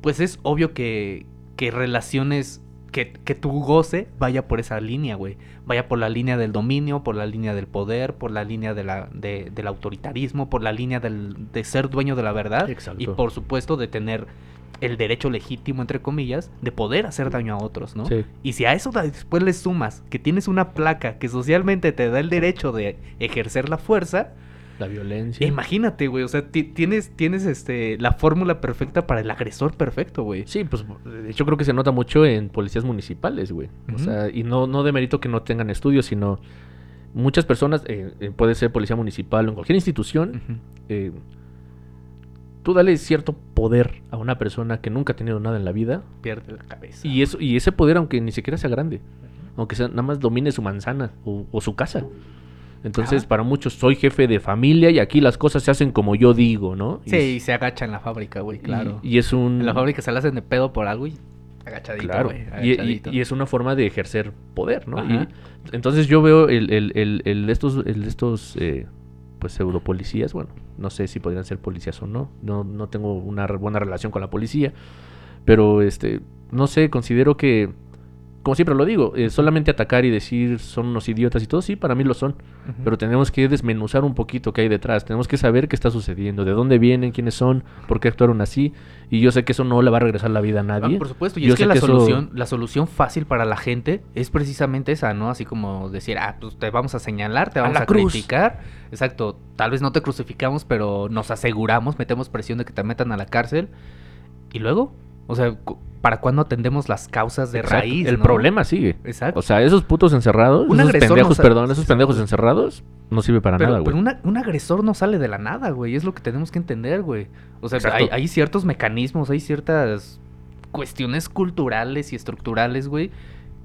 pues es obvio que, que relaciones, que, que tu goce vaya por esa línea, güey. Vaya por la línea del dominio, por la línea del poder, por la línea de la, de- del autoritarismo, por la línea del, de ser dueño de la verdad. Exacto. Y por supuesto de tener el derecho legítimo, entre comillas, de poder hacer daño a otros, ¿no? Sí. Y si a eso después le sumas que tienes una placa que socialmente te da el derecho de ejercer la fuerza, La violencia. Imagínate, güey, o sea, ti- tienes, tienes este, la fórmula perfecta para el agresor perfecto, güey. Sí, pues de hecho creo que se nota mucho en policías municipales, güey. O sea, y no, no de mérito que no tengan estudios, sino muchas personas, eh, eh, puede ser policía municipal o en cualquier institución, eh, tú dale cierto poder a una persona que nunca ha tenido nada en la vida Pierde la cabeza. y eso y ese poder aunque ni siquiera sea grande, aunque sea, nada más domine su manzana o, o su casa. Entonces, Ajá. para muchos soy jefe de familia y aquí las cosas se hacen como yo digo, ¿no? Y Sí, es- y se agacha en la fábrica, güey, claro. Y, es un En la fábrica se la hacen de pedo por algo y Agachadito, Claro. güey. Y- agachadito. y es una forma de ejercer poder, ¿no? Ajá. Entonces yo veo el, el, el, el de estos, estos eh, pues pseudo policías, bueno, no sé si podrían ser policías o no. No, no tengo una re- buena relación con la policía. Pero este, no sé, considero que, como siempre lo digo, eh, solamente atacar y decir son unos idiotas y todo, sí, para mí lo son. Pero tenemos que desmenuzar un poquito qué hay detrás. Tenemos que saber qué está sucediendo, de dónde vienen, quiénes son, por qué actuaron así. Y yo sé que eso no le va a regresar la vida a Ah, nadie. por supuesto, y Yo es que la que eso- solución, la solución fácil para la gente es precisamente esa, ¿no? Así como decir, ah, pues te vamos a señalar, te A vamos a, cruz. criticar. Exacto, tal vez no te crucificamos, pero nos aseguramos, metemos presión de que te metan a la cárcel. Y luego, o sea, ¿para cuándo atendemos las causas de Exacto, raíz? El ¿no? problema sigue. Exacto. O sea, esos putos encerrados, Un esos no pendejos, perdón, esos pendejos encerrados, no sirve para pero, nada, güey. pero una- un agresor no sale de la nada, güey. Es lo que tenemos que entender, güey. O sea, hay, hay ciertos mecanismos, hay ciertas cuestiones culturales y estructurales, güey,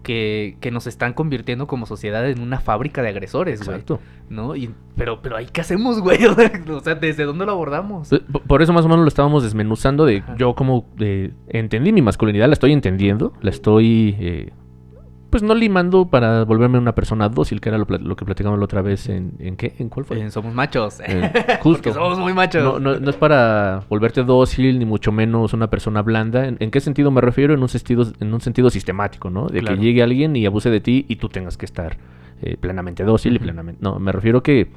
que, que nos están convirtiendo como sociedad en una fábrica de agresores, güey. Exacto. ¿No? Y, pero, pero ahí, ¿qué hacemos, güey? o sea, ¿desde dónde lo abordamos? Por eso más o menos lo estábamos desmenuzando de Ajá. yo como eh, entendí mi masculinidad, la estoy entendiendo, la estoy eh, pues no limando para volverme una persona dócil, que era lo, que platicamos la otra vez en, ¿en qué? ¿En cuál fue? Eh, somos machos. Eh, Porque justo. somos muy machos. No, no, no es para volverte dócil, ni mucho menos una persona blanda. ¿En, en qué sentido me refiero? En un sentido, en un sentido sistemático, ¿no? De Claro. que llegue alguien y abuse de ti y tú tengas que estar eh, plenamente dócil y plenamente... No, me refiero que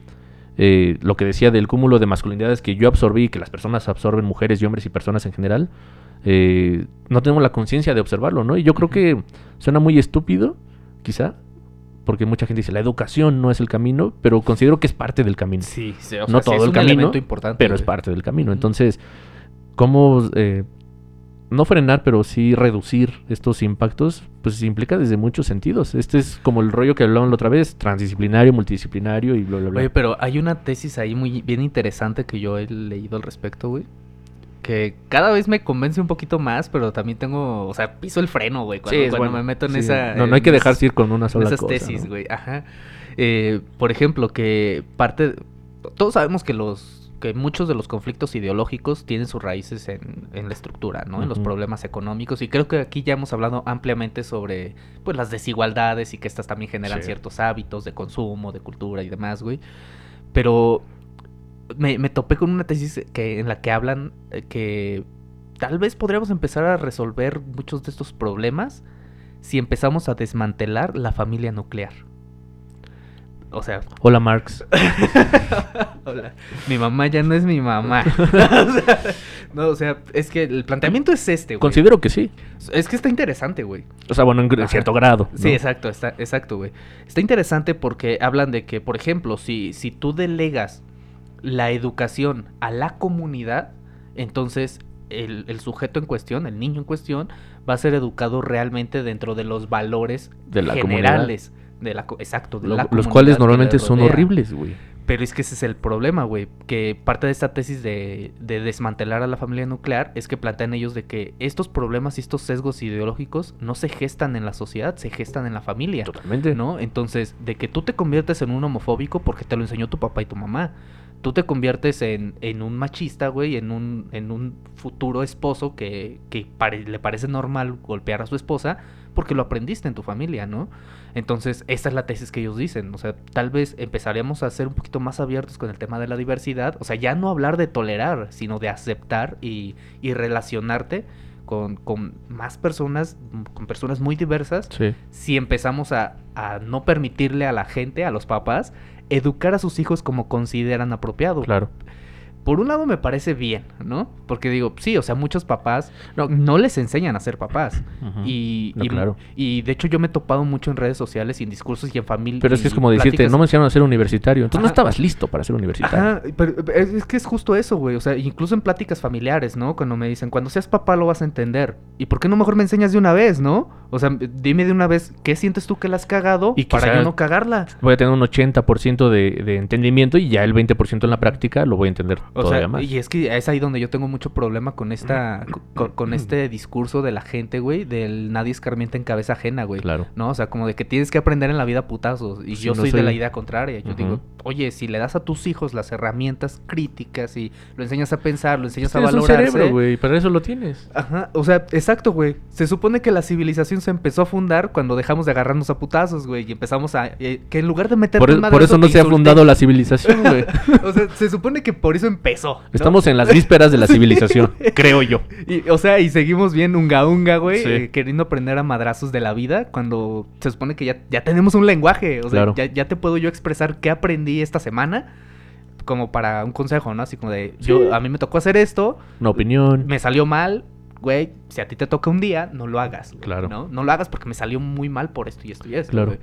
eh, lo que decía del cúmulo de masculinidades que yo absorbí, que las personas absorben, mujeres y hombres y personas en general, eh, no tenemos la conciencia de observarlo, ¿no? Y yo creo que suena muy estúpido, quizá, porque mucha gente dice, la educación no es el camino, pero considero que es parte del camino Sí, sí, o no sí todo es el un camino, importante, pero es parte del camino. Entonces, ¿cómo eh, no frenar, pero sí reducir estos impactos? Pues implica desde muchos sentidos. Este es como el rollo que hablaban la otra vez, transdisciplinario, multidisciplinario y bla, bla, bla. Oye, pero hay una tesis ahí muy bien interesante que yo he leído al respecto, güey. Que cada vez me convence un poquito más, pero también tengo, o sea, piso el freno, güey, cuando, Sí, cuando bueno. me meto en Sí. esa... No, no hay que dejarse ir con una sola esas cosa. tesis, ¿no? güey, ajá. Eh, por ejemplo, que parte... Todos sabemos que los que muchos de los conflictos ideológicos tienen sus raíces en, en la estructura, ¿no? En los problemas económicos. Y creo que aquí ya hemos hablado ampliamente sobre pues las desigualdades y que estas también generan Sí. ciertos hábitos de consumo, de cultura y demás, güey. Pero me, me topé con una tesis que, en la que hablan eh, que tal vez podríamos empezar a resolver muchos de estos problemas si empezamos a desmantelar la familia nuclear. O sea, Hola, Marx. hola, mi mamá ya no es mi mamá. O sea, no, o sea, es que el planteamiento es este, güey. Considero que sí. Es que está interesante, güey. O sea, bueno, en, en Ajá. cierto grado. ¿no? Sí, exacto, está, exacto, güey. Está interesante porque hablan de que, por ejemplo, si, si tú delegas la educación a la comunidad, entonces el, el sujeto en cuestión, el niño en cuestión, va a ser educado realmente dentro de los valores De la generales. De la, exacto, de Lo- la los cuales normalmente son horribles, güey. Pero es que ese es el problema, güey. Que parte de esta tesis de, de desmantelar a la familia nuclear es que plantean ellos de que estos problemas y estos sesgos ideológicos no se gestan en la sociedad, se gestan en la familia. Totalmente. ¿No? Entonces, de que tú te conviertes en un homofóbico porque te lo enseñó tu papá y tu mamá. Tú te conviertes en, en un machista, güey, en un, en un futuro esposo que, que pare- le parece normal golpear a su esposa porque lo aprendiste en tu familia, ¿no? Entonces, esta es la tesis que ellos dicen. O sea, tal vez empezaríamos a ser un poquito más abiertos con el tema de la diversidad. O sea, ya no hablar de tolerar, sino de aceptar y, y relacionarte con, con más personas, con personas muy diversas Sí. si empezamos a, a no permitirle a la gente, a los papás, educar a sus hijos como consideran apropiado. Claro. Por un lado me parece bien, ¿no? Porque digo, sí, o sea, muchos papás no, les enseñan a ser papás. Y, No, y, claro. y de hecho yo me he topado mucho en redes sociales y en discursos y en familia. Pero es que es como decirte, pláticas- no me enseñaron a ser universitario. Entonces no estabas listo para ser universitario. Ajá, pero es, que es justo eso, güey. O sea, incluso en pláticas familiares, ¿no? Cuando me dicen, cuando seas papá lo vas a entender. ¿Y por qué no mejor me enseñas de una vez, no? O sea, dime de una vez, ¿qué sientes tú que la has cagado Y para yo no cagarla? Voy a tener un 80% de, de entendimiento y ya el 20% en la práctica lo voy a entender O sea, más. y es que es ahí donde yo tengo mucho problema con esta, con, con este discurso de la gente, güey, del nadie escarmienta en cabeza ajena, güey. Claro. ¿No? O sea, como de que tienes que aprender en la vida putazos. Y Sí, yo no soy, de la idea contraria. Yo digo, oye, si le das a tus hijos las herramientas críticas y lo enseñas a pensar, lo enseñas a Tienes un valorarse. cerebro, güey. Para eso lo tienes. Ajá, o sea, exacto, güey. Se supone que la civilización se empezó a fundar cuando dejamos de agarrarnos a putazos, güey, y empezamos a eh, que en lugar de meter Por, e- por eso no se ha fundado la civilización, güey. O sea, se supone que por eso empezó. ¿no? Estamos en las vísperas de la civilización, creo yo. Y, o sea, y seguimos bien unga unga, güey, Sí. eh, queriendo aprender a madrazos de la vida cuando se supone que ya, ya tenemos un lenguaje. O sea, Claro. ya, ya te puedo yo expresar qué aprendí esta semana como para un consejo, ¿no? Así como de, yo, a mí me tocó hacer esto, Una opinión. me salió mal, güey, si a ti te toca un día, no lo hagas. güey, Claro. ¿no? no lo hagas porque me salió muy mal por esto y esto y esto. Claro. güey.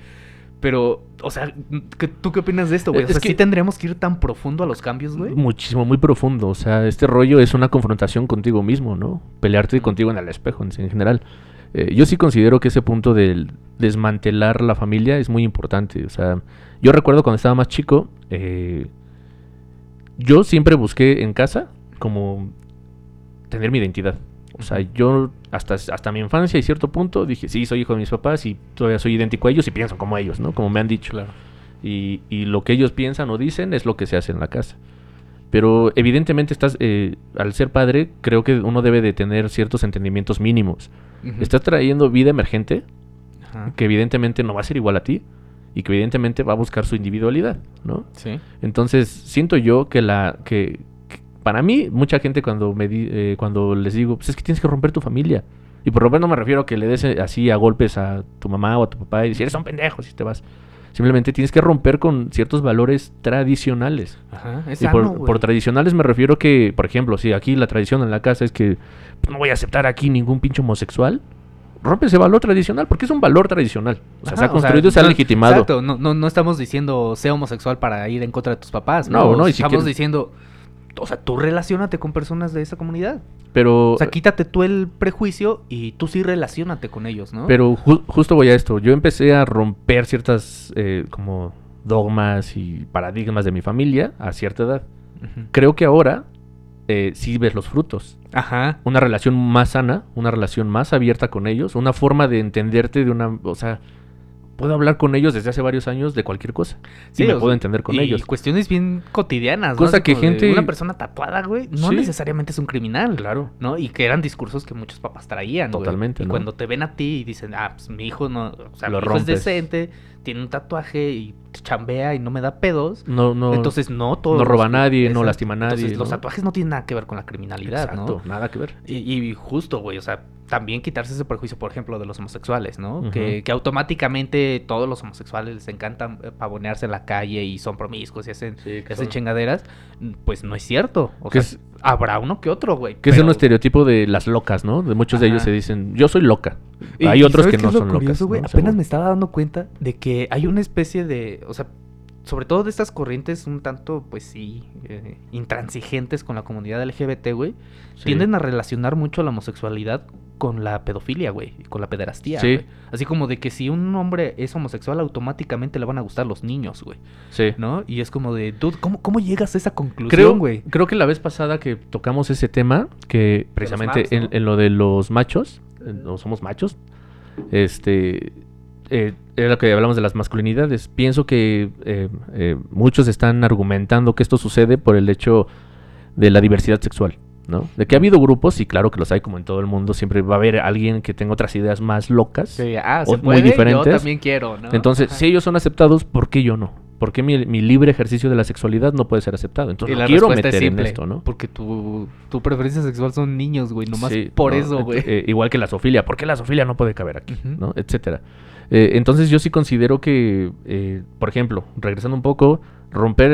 Pero, o sea, ¿qué- ¿tú qué opinas de esto, güey? O Es sea, que- ¿sí tendríamos que ir tan profundo a los cambios, güey? Muchísimo, muy profundo. O sea, este rollo es una confrontación contigo mismo, ¿no? Pelearte contigo en el espejo en, en general. Eh, yo sí considero que ese punto del desmantelar la familia es muy importante. O sea, yo recuerdo cuando estaba más chico, eh, yo siempre busqué en casa como tener mi identidad. O sea, yo hasta, hasta mi infancia y cierto punto dije, sí, soy hijo de mis papás y todavía soy idéntico a ellos y pienso como ellos, ¿no? Como me han dicho. Y, y lo que ellos piensan o dicen es lo que se hace en la casa. Pero evidentemente estás, eh, al ser padre, creo que uno debe de tener ciertos entendimientos mínimos. Estás trayendo vida emergente, que evidentemente no va a ser igual a ti, y que evidentemente va a buscar su individualidad, ¿no? Sí. Entonces, siento yo que la que para mí mucha gente cuando me di- eh, cuando les digo, pues es que tienes que romper tu familia. Y por romper no me refiero a que le des eh, así a golpes a tu mamá o a tu papá y decir, eres un pendejo si te vas. Simplemente tienes que romper con ciertos valores tradicionales. Ajá. Es Y sano, por, tradicionales me refiero que, por ejemplo, si aquí la tradición en la casa es que pues, no voy a aceptar aquí ningún pinche homosexual, rompe ese valor tradicional, porque es un valor tradicional. O sea, Ajá, se ha construido y se ha no- legitimado. Exacto, no, no, no estamos diciendo sea homosexual para ir en contra de tus papás. No, no, y si estamos quieres- diciendo, o sea, tú relacionate con personas de esa comunidad. Pero, O sea, quítate tú el prejuicio y tú sí relacionate con ellos, ¿no? pero ju- justo voy a esto. Yo empecé a romper ciertas eh, como dogmas y paradigmas de mi familia a cierta edad. Creo que ahora eh, sí ves los frutos. Ajá. Una relación más sana, una relación más abierta con ellos, una forma de entenderte de una... O sea, puedo hablar con ellos desde hace varios años de cualquier cosa. Sí, me o puedo sea, entender con y ellos. cuestiones bien cotidianas, ¿no? Cosa Así que gente- Una persona tatuada, güey, no Sí. necesariamente es un criminal. Claro. ¿no? Y que eran discursos que muchos papás traían, güey. Totalmente, Y ¿no? cuando te ven a ti y dicen, ah, pues mi hijo no, o sea, Lo mi hijo es rompes. decente, tiene un tatuaje y chambea y no me da pedos. No, no, Entonces, no todo. no roba a nadie, no lastima a nadie, Entonces, los tatuajes no tienen nada que ver con la criminalidad, Exacto, ¿no? nada que ver. Y, y justo, güey, o sea, también quitarse ese prejuicio, por ejemplo, de los homosexuales, ¿no? Que, que automáticamente todos los homosexuales les encanta eh, pavonearse en la calle y son promiscuos y hacen, Sí, que hacen son- chingaderas. Pues no es cierto. O Que sea, es- habrá uno que otro, güey. Que es un estereotipo de las locas, ¿no? De muchos de ellos se dicen, yo soy loca. Y- Hay y otros ¿sabes que no es lo son curioso, locas. güey? ¿no? Apenas me estaba dando cuenta de que hay una especie de, o sea, sobre todo de estas corrientes un tanto, pues sí, eh, intransigentes con la comunidad LGBT, güey, Sí. tienden a relacionar mucho la homosexualidad con la pedofilia, güey, y con la pederastía, Sí. güey. Así como de que si un hombre es homosexual, automáticamente le van a gustar los niños, güey, Sí. ¿no? Y es como de, dude, ¿cómo, cómo llegas a esa conclusión, Creo, güey? creo que la vez pasada que tocamos ese tema, que precisamente maps, ¿no? en, en lo de los machos, eh, no somos machos, este, eh, era lo que hablamos de las masculinidades. Pienso que eh, eh, muchos están argumentando que esto sucede por el hecho de la diversidad sexual, ¿no? De que ha habido grupos, y claro que los hay como en todo el mundo, siempre va a haber alguien que tenga otras ideas más locas. Sí, ah, o se muy yo diferentes. también quiero, ¿no? Entonces, Ajá. si ellos son aceptados, ¿por qué yo no? ¿Por qué mi, mi libre ejercicio de la sexualidad no puede ser aceptado? Entonces, no quiero meter es simple, en esto, ¿no? Porque tu, tu preferencia sexual son niños, güey, nomás Sí, por no, eso, güey. eh, igual que la zoofilia. ¿Por qué la zoofilia no puede caber aquí? ¿no? Etcétera. Eh, entonces yo sí considero que, eh, por ejemplo, regresando un poco, romper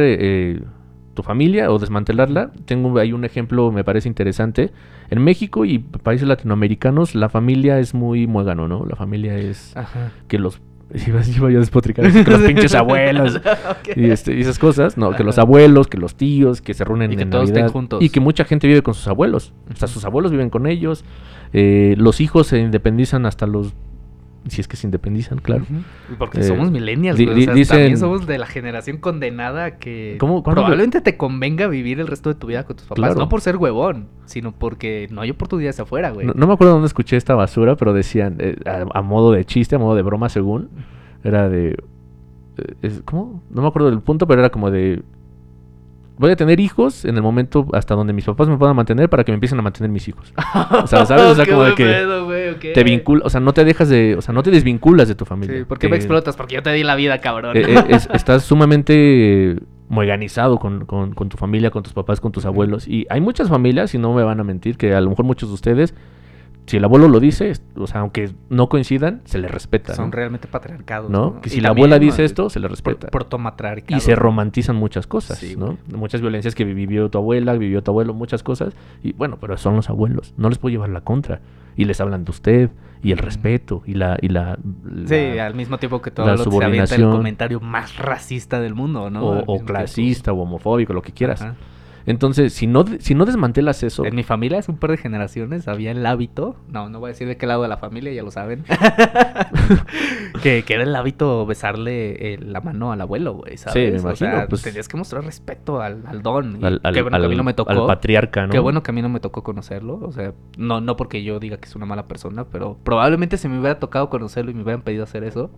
tu familia o desmantelarla. Tengo ahí un ejemplo, me parece interesante. En México y países latinoamericanos, la familia es muy muégano, ¿no? La familia es Ajá. que los... Iba, iba yo a despotricar, que los pinches abuelos y, este, y esas cosas, no, que los abuelos, que los tíos, que se reúnen Y que en todos estén juntos. y que mucha gente vive con sus abuelos, o sea, sus abuelos viven con ellos, eh, los hijos se independizan hasta los si es que se independizan, claro. Porque Eh, somos millennials, di- o sea, dicen- también somos de la generación condenada que ¿Cómo? ¿Cuándo lo- probablemente te convenga vivir el resto de tu vida con tus papás. Claro. No por ser huevón, sino porque no hay oportunidades afuera, güey. No, no me acuerdo dónde escuché esta basura, pero decían, eh, a, a modo de chiste, a modo de broma según, era de... eh, es- ¿Cómo? No me acuerdo del punto, pero era como de... Voy a tener hijos en el momento hasta donde mis papás me puedan mantener para que me empiecen a mantener mis hijos. O sea, ¿sabes? O sea, como de que pedo, te vincula, o sea, no te dejas de, o sea, no te desvinculas de tu familia. Sí, ¿Por qué me explotas? Porque yo te di la vida, cabrón. eh, eh, es- estás sumamente moeganizado con, con- con tu familia, con tus papás, con tus abuelos. Y hay muchas familias, y no me van a mentir, que a lo mejor muchos de ustedes, si el abuelo lo dice, o sea, aunque no coincidan, se les respeta. Son ¿no? realmente patriarcados. ¿No? Que Y si la abuela ¿no? dice esto, se le respeta. Por, protomatriarcado. Y se romantizan muchas cosas, Sí, ¿no? Muchas violencias que vivió tu abuela, vivió tu abuelo, muchas cosas. Y bueno, pero son los abuelos. No les puedo llevar la contra. Y les hablan de usted, y el respeto, y la... Y la, Sí, al mismo tiempo que todo lo que se avienta el comentario más racista del mundo, ¿no? o, o tiempo. clasista, o homofóbico, lo que quieras. Ajá. Entonces, si no, si no desmantelas eso... En mi familia hace un par de generaciones había el hábito, no, no voy a decir de qué lado de la familia, ya lo saben, que, que era el hábito besarle eh, la mano al abuelo, güey, ¿sabes? me O imagino, sea, pues- tenías que mostrar respeto al, al don. y al, al- qué bueno que a mí no me tocó. al patriarca, ¿no? Qué bueno que a mí no me tocó conocerlo, o sea, no, no porque yo diga que es una mala persona, pero probablemente si me hubiera tocado conocerlo y me hubieran pedido hacer eso,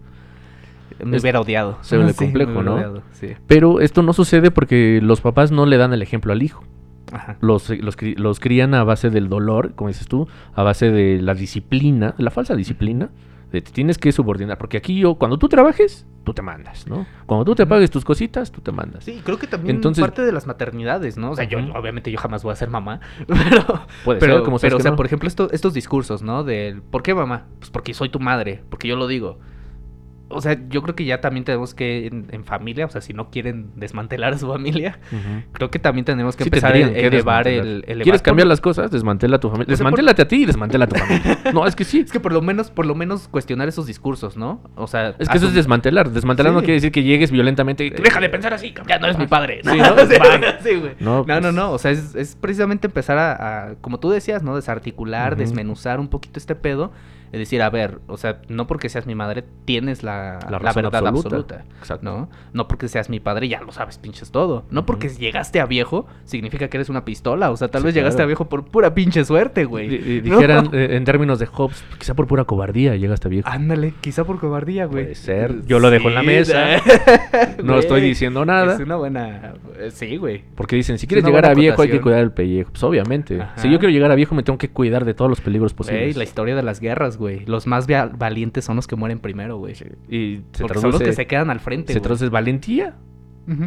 me Es- hubiera odiado. se ve Sí, me complejo, hubiera ¿no? odiado, Sí. Pero esto no sucede porque los papás no le dan el ejemplo al hijo. Ajá. Los, los, los crían a base del dolor, como dices tú, a base de la disciplina, la falsa disciplina, de te tienes que subordinar. Porque aquí yo, cuando tú trabajes, tú te mandas, ¿no? Cuando tú te pagues tus cositas, tú te mandas. Sí, creo que también Entonces- parte de las maternidades, ¿no? O sea, yo obviamente yo jamás voy a ser mamá, pero Puede pero, ser, como sabes pero o sea, no. por ejemplo, esto- estos discursos, ¿no? Del ¿por qué mamá? Pues porque soy tu madre, porque yo lo digo. O sea, yo creo que ya también tenemos que en, en familia, o sea, si no quieren desmantelar a su familia, creo que también tenemos que Sí empezar a elevar el, elevar ¿Quieres por- cambiar las cosas? Desmantela a tu familia. Por- Desmantélate a ti y desmantela a tu familia. No, es que sí. Es que por lo menos, por lo menos cuestionar esos discursos, ¿no? O sea, Es que eso es desmantelar. Desmantelar no quiere decir que llegues violentamente y deja de pensar así, Ya no eres mi padre. Sí, ¿no? sí, güey. No, No, no, pues- no. O sea, es, es precisamente empezar a, a, como tú decías, ¿no? Desarticular, desmenuzar un poquito este pedo. Es decir, a ver, o sea, no porque seas mi madre tienes la, La verdad absoluta. absoluta. Exacto. ¿no? No porque seas mi padre ya lo sabes, pinches todo. No porque llegaste a viejo significa que eres una pistola. O sea, tal Sí, vez llegaste a viejo por pura pinche suerte, güey. ¿No? Dijeran eh, en términos de Hobbes, quizá por pura cobardía llega hasta viejo. Ándale, quizá por cobardía, güey. Puede ser. Yo lo dejo en la mesa. No estoy diciendo nada. Es una buena... eh, Sí, güey. Porque dicen, si quieres llegar a viejo hay que cuidar el pellejo. Pues obviamente. Ajá. Si yo quiero llegar a viejo me tengo que cuidar de todos los peligros posibles. la historia de las guerras, güey. Los más valientes son los que mueren primero, güey. Y se Porque son los que se quedan al frente, se traduce valentía,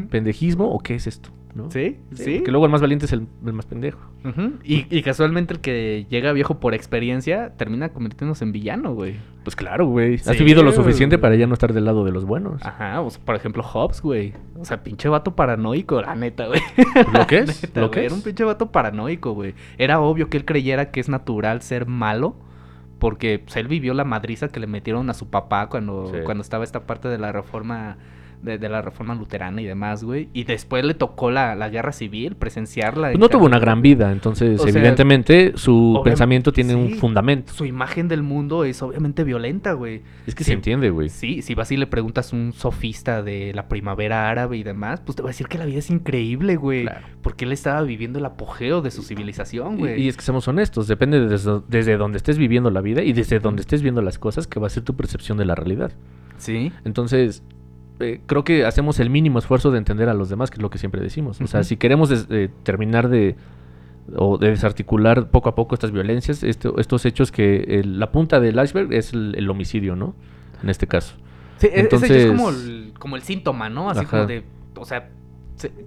pendejismo o qué es esto, ¿no? Sí, sí. Que luego el más valiente es el, el más pendejo. Y, y casualmente el que llega viejo por experiencia termina convirtiéndose en villano, güey. Pues claro, güey. Has Sí, vivido lo suficiente güey. para ya no estar del lado de los buenos. Ajá, o sea, por ejemplo, Hobbes, güey. O sea, pinche vato paranoico, la neta, güey. ¿Lo que es? Neta, ¿Lo que Era un es? pinche vato paranoico, güey. Era obvio que él creyera que es natural ser malo. Porque pues, él vivió la madriza que le metieron a su papá cuando, Sí. cuando estaba esta parte de la reforma de, de la reforma luterana y demás, güey. Y después le tocó la, la guerra civil, presenciarla. Pues no tuvo una gran vida, entonces O sea, evidentemente su pensamiento tiene un fundamento. Su imagen del mundo es obviamente violenta, güey. Es que Sí. se entiende, güey. Sí, si vas y le preguntas a un sofista de la primavera árabe y demás, pues te va a decir que la vida es increíble, güey. Claro. Porque él estaba viviendo el apogeo de su civilización, Y, güey. y es que seamos honestos, depende de desde, desde donde estés viviendo la vida y desde donde estés viendo las cosas que va a ser tu percepción de la realidad. Sí. Entonces, eh, creo que hacemos el mínimo esfuerzo de entender a los demás, que es lo que siempre decimos. O sea, si queremos des- eh, terminar de o de desarticular poco a poco estas violencias, esto- estos hechos que el- la punta del iceberg es el, el homicidio, ¿no? En este caso. Sí, e- ese Entonces- es como el, como el síntoma, ¿no? Así Ajá. como de, o sea, se-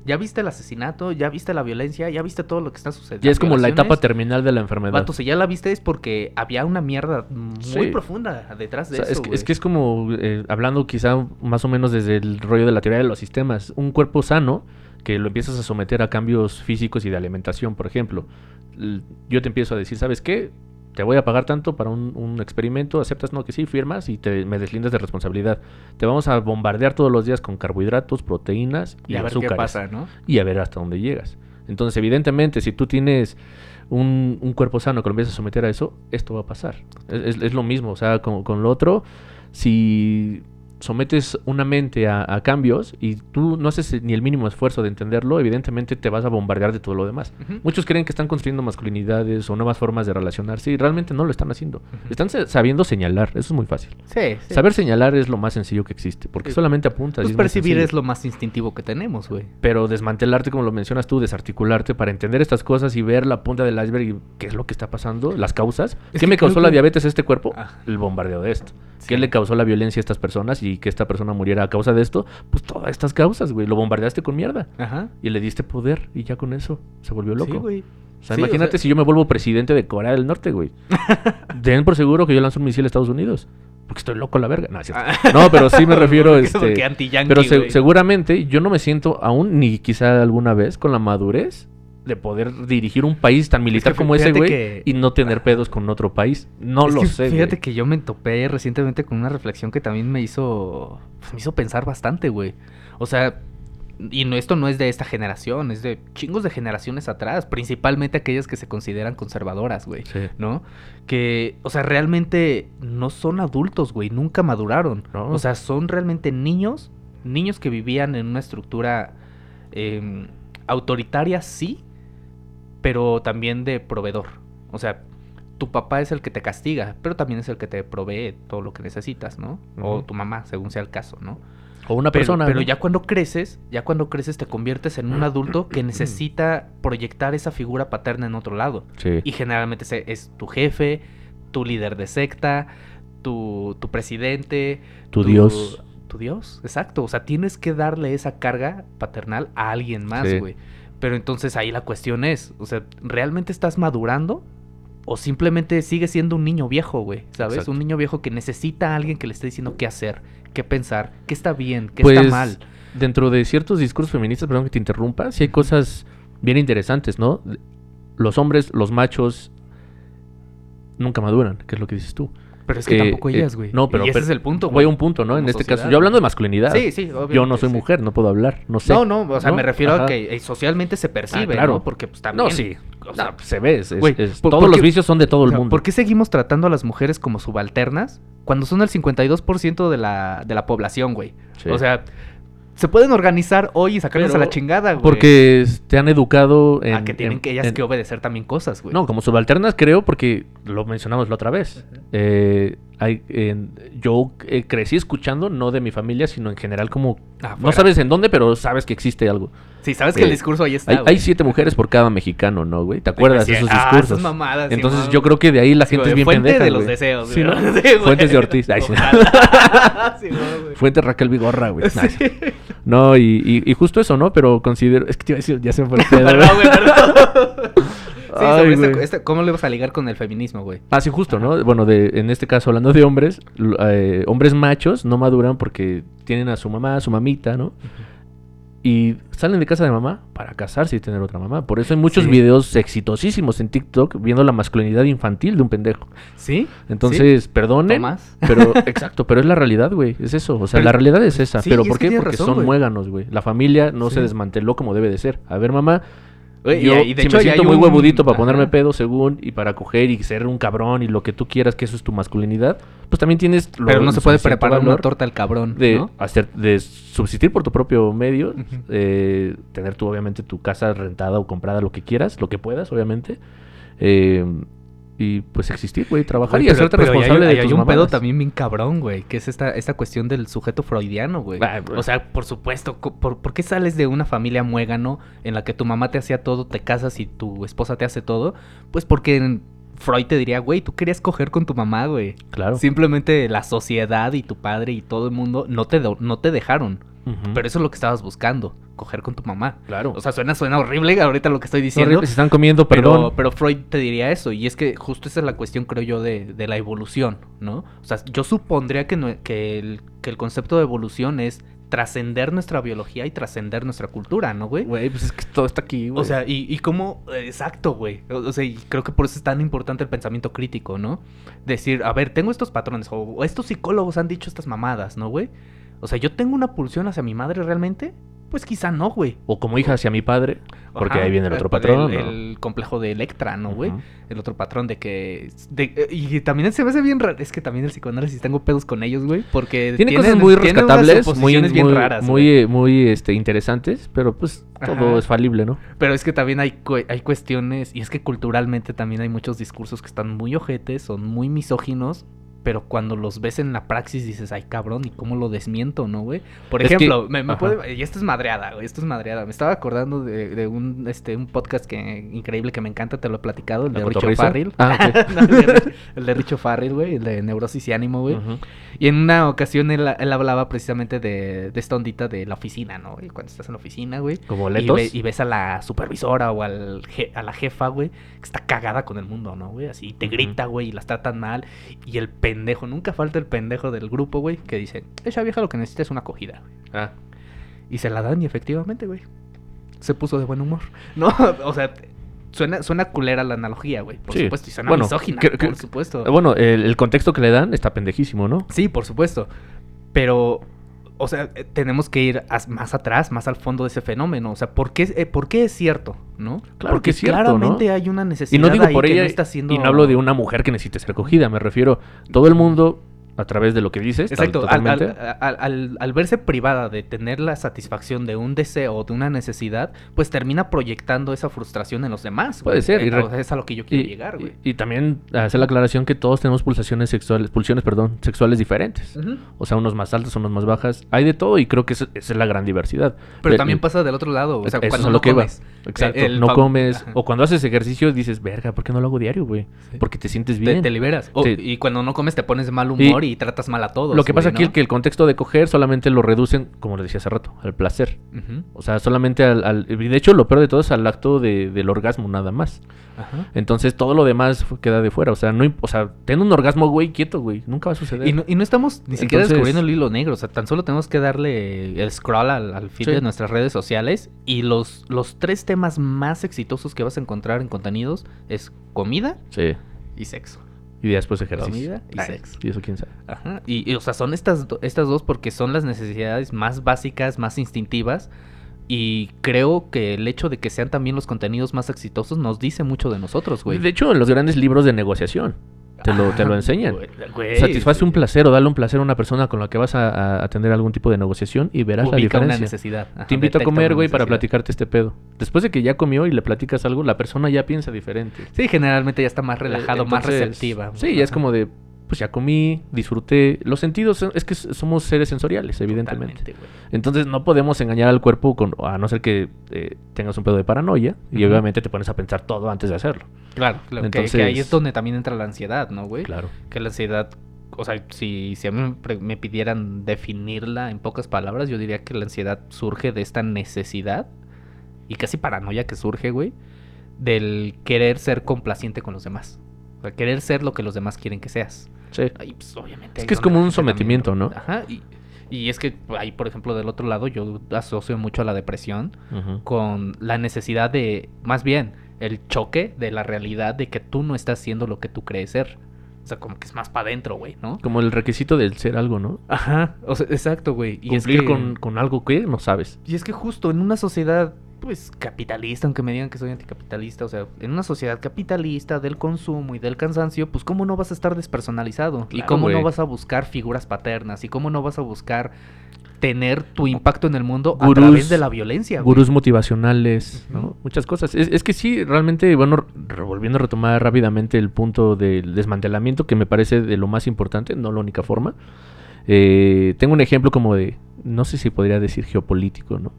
ya viste el asesinato, ya viste la violencia, ya viste todo lo que está sucediendo. Ya es como la etapa terminal de la enfermedad. Vato, si ya la viste es porque había una mierda muy Sí. profunda detrás de O sea, eso, es, que, es que es como, eh, hablando quizá más o menos desde el rollo de la teoría de los sistemas, un cuerpo sano que lo empiezas a someter a cambios físicos y de alimentación, por ejemplo. Yo te empiezo a decir, ¿sabes qué? Te voy a pagar tanto para un, un experimento, aceptas, no, que sí, firmas y te, me deslindas de responsabilidad. Te vamos a bombardear todos los días con carbohidratos, proteínas y, y a ver azúcares. qué pasa, ¿no? Y a ver hasta dónde llegas. Entonces, evidentemente, si tú tienes un, un cuerpo sano que lo empiezas a someter a eso, esto va a pasar. Es, es- es lo mismo, o sea, con, con lo otro, si sometes una mente a, a cambios y tú no haces ni el mínimo esfuerzo de entenderlo, evidentemente te vas a bombardear de todo lo demás. Muchos creen que están construyendo masculinidades o nuevas formas de relacionarse y realmente no lo están haciendo. Están sa- sabiendo señalar, eso es muy fácil. Sí, sí. Saber señalar es lo más sencillo que existe, porque Sí. solamente apuntas. y Pues es percibir es lo más instintivo que tenemos, güey. Pero desmantelarte, como lo mencionas tú, desarticularte para entender estas cosas y ver la punta del iceberg y qué es lo que está pasando, las causas. Es ¿Qué me causó la diabetes a este cuerpo? Ah. El bombardeo de esto. Sí. ¿Qué le causó la violencia a estas personas y que esta persona muriera a causa de esto? Pues todas estas causas, güey. Lo bombardeaste con mierda. Ajá. Y le diste poder y ya con eso se volvió loco. Sí, güey. O sea, Sí, o imagínate sea- si yo me vuelvo presidente de Corea del Norte, güey. Den por seguro que yo lanzo un misil a Estados Unidos. Porque estoy loco a la verga. No, es. Ah. No, pero sí me refiero este, Pero se- seguramente yo no me siento aún, ni quizá alguna vez, con la madurez de poder dirigir un país tan militar que como ese, güey, que- y no tener pedos con otro país. No Es lo que sé, Fíjate que yo me topé recientemente con una reflexión que también me hizo. pues, me hizo pensar bastante, güey. O sea. Y no, esto no es de esta generación, es de chingos de generaciones atrás, principalmente aquellas que se consideran conservadoras, güey. Sí. ¿no? Que, o sea, realmente no son adultos, güey, nunca maduraron. No. O sea, son realmente niños, niños que vivían en una estructura em, autoritaria, sí, pero también de proveedor. O sea, tu papá es el que te castiga, pero también es el que te provee todo lo que necesitas, ¿no? O tu mamá, según sea el caso, ¿no? O una Pero, persona. pero ¿no? ya cuando creces, ya cuando creces te conviertes en un adulto que necesita proyectar esa figura paterna en otro lado. Sí. Y generalmente es tu jefe, tu líder de secta, tu, tu presidente. Tu Dios. Tu Dios, exacto. O sea, tienes que darle esa carga paternal a alguien más, Sí. Pero entonces ahí la cuestión es, o sea, ¿realmente estás madurando? O simplemente sigues siendo un niño viejo, güey, ¿sabes? Exacto. Un niño viejo que necesita a alguien que le esté diciendo qué hacer, qué pensar, qué está bien, qué Pues, está mal. Dentro de ciertos discursos feministas, perdón que te interrumpa, sí hay cosas bien interesantes, ¿no? Los hombres, los machos, nunca maduran, que es lo que dices tú. Pero es que Eh, tampoco eh, ellas, güey. no, pero- Y ese pero es el punto, Voy güey. a un punto, ¿no? En este caso, yo hablando de masculinidad. Sí, sí, Yo obviamente. no soy sí. mujer, no puedo hablar, no sé. No, no, o sea, ¿no? me refiero Ajá. a que eh, socialmente se percibe, Ah, claro. ¿no? Porque pues también... No, sí. o sea, No, se ve, es- es- güey, es- por- todos porque- los vicios son de todo el mundo. ¿Por qué seguimos tratando a las mujeres como subalternas cuando son el 52% de la, de la población, güey? Sí. O sea, se pueden organizar hoy y sacarlas Pero- a la chingada, güey. Porque te han educado en... A que tienen en- que ellas en- que obedecer también cosas, güey. No, como subalternas creo porque lo mencionamos la otra vez. Eh, hay, en- yo eh, crecí escuchando, no de mi familia, sino en general como... No sabes en dónde, pero sabes que existe algo. Sí, sabes que el Eh, discurso ahí está, Hay, siete mujeres por cada mexicano, ¿no, güey? ¿Te acuerdas de Sí, esos ah, discursos? esas mamadas, Entonces yo creo que de ahí la gente es bien fuente pendeja, de los deseos, güey. ¿no? Sí, güey. Fuentes de Ortiz. Ay, güey. Fuente Raquel Vigorra, güey. No, y, y- y justo eso, ¿no? Pero considero... Es que te iba a decir, ya se me fue el pedo, Perdón, güey, perdón. Sí, Ay, sobre güey. este- ¿cómo le vas a ligar con el feminismo, güey? Ah, sí, justo, ¿no? Bueno, de, en este caso, hablando de hombres, eh, hombres machos no maduran porque tienen a su mamá, a su mamita, ¿no? Y salen de casa de mamá para casarse y tener otra mamá. Por eso hay muchos Sí. videos exitosísimos en TikTok viendo la masculinidad infantil de un pendejo. ¿Sí? Entonces, perdonen. Tomás. Pero, exacto, pero es la realidad, güey. Es eso. O sea, Pero- la realidad es esa. sí, pero ¿por qué? Porque razón, son muéganos, güey. La familia no Sí. se desmanteló como debe de ser. A ver, mamá, Yo y de si hecho me siento muy un- huevudito para ponerme pedo según y para coger y ser un cabrón y lo que tú quieras que eso es tu masculinidad, pues también tienes lo- Pero no se puede preparar una torta al cabrón, de ¿no? hacer de subsistir por tu propio medio, Ujú. eh, tener tú obviamente tu casa rentada o comprada lo que quieras, lo que puedas, obviamente. eh, y pues existir, güey, trabajar y hacerte pero responsable hay, de hay tus un pedo también bien cabrón, güey, que es esta, esta cuestión del sujeto freudiano, güey. Ah, o sea, por supuesto, por, ¿por qué sales de una familia muégano en la que tu mamá te hacía todo, te casas y tu esposa te hace todo? Pues porque en- Freud te diría, güey, tú querías coger con tu mamá, güey. Claro. Simplemente la sociedad y tu padre y todo el mundo no te, no te dejaron. Pero eso es lo que estabas buscando, coger con tu mamá. claro. O sea, suena, suena horrible ahorita lo que estoy diciendo. horribles, se están comiendo, Pero, perdón. pero Freud te diría eso, y es que justo esa es la cuestión, creo yo, de, de la evolución, ¿no? O sea, yo supondría que, no- que, el, que el concepto de evolución es trascender nuestra biología y trascender nuestra cultura, ¿no, güey? Güey, pues es que todo está aquí, güey. O sea, y, y cómo, exacto, güey. O, o sea, y creo que por eso es tan importante el pensamiento crítico, ¿no? Decir, a ver, tengo estos patrones, o, o estos psicólogos han dicho estas mamadas, ¿no, güey? O sea, yo tengo una pulsión hacia mi madre realmente, Pues quizá no, güey. O como hija hacia mi padre, porque Ajá, ahí viene el otro el- patrón. El, ¿no? el complejo de Electra, ¿no, güey? El otro patrón de que... de- y también se me hace bien raro. Es que también el psicoanálisis tengo pedos con ellos, güey. Porque Tiene tienen- cosas muy rescatables, muy, bien muy, raras, muy, eh, muy este, interesantes, pero pues todo Ajá. es falible, ¿no? Pero es que también hay, hay cuestiones... Y es que culturalmente también hay muchos discursos que están muy ojetes, son muy misóginos. Pero cuando los ves en la praxis dices, ay cabrón, ¿y cómo lo desmiento, no, güey? Por Es que- ejemplo, me, puede- y esto es madreada, güey, esto es madreada. Me estaba acordando de, de un, este, un podcast que increíble que me encanta, te lo he platicado, el ¿La de Richo? Farrell. Ah. No, el, de, Ri- el de Richo Farrell, güey, el de Neurosis y Ánimo, güey. Y en una ocasión él, él hablaba precisamente de, de esta ondita de la oficina, ¿no? Y cuando estás en la oficina, güey. Como Y, letos. ve- y ves a la supervisora o al je- a la jefa, güey, que está cagada con el mundo, ¿no, güey? Así te grita, güey, y las tratan mal. Y el pendejo, nunca falta el pendejo del grupo, güey, que dice, esa vieja lo que necesita es una acogida, güey. Ah, Y se la dan y efectivamente, güey. Se puso de buen humor. No, o sea, suena, suena culera la analogía, güey. Por Sí. supuesto, y suena Bueno, misógina, que- que- por supuesto. Eh, Bueno, el, el contexto que le dan está pendejísimo, ¿no? Sí, por supuesto. Pero, o sea, eh, tenemos que ir más atrás, más al fondo de ese fenómeno. O sea, ¿por qué, eh, ¿por qué es cierto? ¿No? Claro Porque que es cierto, claramente ¿no? hay una necesidad Y no digo ahí por que ella, no está siendo... y no hablo de una mujer que necesite ser acogida, me refiero todo el mundo a través de lo que dices. Exacto, al, al- al- verse privada de tener la satisfacción de un deseo o de una necesidad, pues termina proyectando esa frustración en los demás. Puede güey. ser, y Eh, es a lo que yo quiero y, llegar, güey. y- y también hacer la aclaración que todos tenemos pulsaciones sexuales, pulsiones, perdón, sexuales diferentes. O sea, unos más altos, unos más bajas. Hay de todo y creo que esa, es la gran diversidad. Pero El- también el- pasa del otro lado, o sea, eso es cuando no lo que iba. comes. Exacto, El no comes. Ajá. O cuando haces ejercicio dices, verga, ¿por qué no lo hago diario, güey? Sí. Porque te sientes Te, bien. te liberas. Te- y cuando no comes te pones de mal humor y, tratas mal a todos. Lo que pasa aquí es que el contexto de coger solamente lo reducen, como le decía hace rato, al placer. O sea, solamente al, al- Y de hecho, lo peor de todo es al acto de- del orgasmo, nada más. Ajá. Entonces, todo lo demás queda de fuera. O sea, no, o sea, ten un orgasmo, güey, quieto, güey. Nunca va a suceder. Y no, y no estamos ni siquiera Entonces- descubriendo el hilo negro, o sea, tan solo tenemos que darle el scroll al, al feed Sí. de nuestras redes sociales y los, los tres temas más exitosos que vas a encontrar en contenidos es comida Sí. y sexo. Y después ejercicio. Comida y Ay, sexo. Y eso quién sabe. Ajá. Y, y, o sea, son estas, estas dos porque son las necesidades más básicas, más instintivas. Y creo que el hecho de que sean también los contenidos más exitosos nos dice mucho de nosotros, güey. De hecho, en los grandes libros de negociación te lo, te lo Ah, enseñan. güey, güey, Satisface un placer o dale un placer a una persona con la que vas a, a- a tener algún tipo de negociación y verás la una diferencia. necesidad. Ajá, Te invito a comer, güey, para platicarte este pedo. Después de que ya comió y le platicas algo, la persona ya piensa diferente. Sí, generalmente ya está más relajado, Eh, más receptiva. Sí, ya es como de, pues ya comí, disfruté. Los sentidos, es que somos seres sensoriales, evidentemente. Entonces no podemos engañar al cuerpo con, a no ser que eh, tengas un pedo de paranoia y obviamente te pones a pensar todo antes de hacerlo. Claro, claro. que- que, Entonces- ahí es donde también entra la ansiedad, ¿no, güey? Claro. Que la ansiedad, o sea, si, si a mí me pidieran definirla en pocas palabras, yo diría que la ansiedad surge de esta necesidad y casi paranoia que surge, güey, del querer ser complaciente con los demás. O sea, querer ser lo que los demás quieren que seas. Sí. Ahí, pues, obviamente. Es que es como un sometimiento, ¿no? Ajá. Y, y es que ahí, por ejemplo, del otro lado, yo asocio mucho a la depresión con la necesidad de, más bien, el choque de la realidad de que tú no estás siendo lo que tú crees ser. O sea, como que es más para adentro, güey, ¿no? Como el requisito del ser algo, ¿no? Ajá, o sea, exacto, güey. Y es Cumplir que, con, con algo que no sabes. y es que justo en una sociedad, pues, capitalista, aunque me digan que soy anticapitalista, o sea, en una sociedad capitalista del consumo y del cansancio, pues, ¿cómo no vas a estar despersonalizado? y cómo no vas a buscar figuras paternas? y cómo no vas a buscar tener tu impacto en el mundo a través de la violencia? Gurús motivacionales, ¿no? Muchas cosas. Es, es que sí, realmente, bueno, volviendo a retomar rápidamente el punto del desmantelamiento, que me parece de lo más importante, no la única forma. Eh, tengo un ejemplo como de, no sé si podría decir geopolítico, ¿no?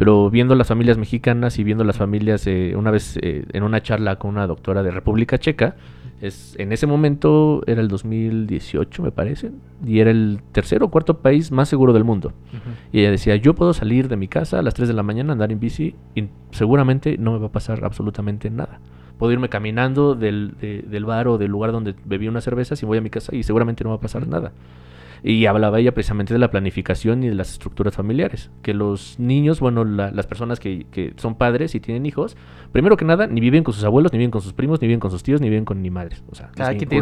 Pero viendo las familias mexicanas y viendo las familias, eh, una vez eh, en una charla con una doctora de República Checa, es, en ese momento era el 2018, me parece, y era el tercer o cuarto país más seguro del mundo. Y ella decía, yo puedo salir de mi casa a las 3 de la mañana, andar en bici y seguramente no me va a pasar absolutamente nada. Puedo irme caminando del, de- del bar o del lugar donde bebí unas cervezas y voy a mi casa y seguramente no va a pasar nada. Y hablaba ella precisamente de la planificación y de las estructuras familiares. Que los niños, bueno, la- las personas que, que son padres y tienen hijos, primero que nada, ni viven con sus abuelos, ni viven con sus primos, ni viven con sus tíos, ni viven con ni madres. O sea,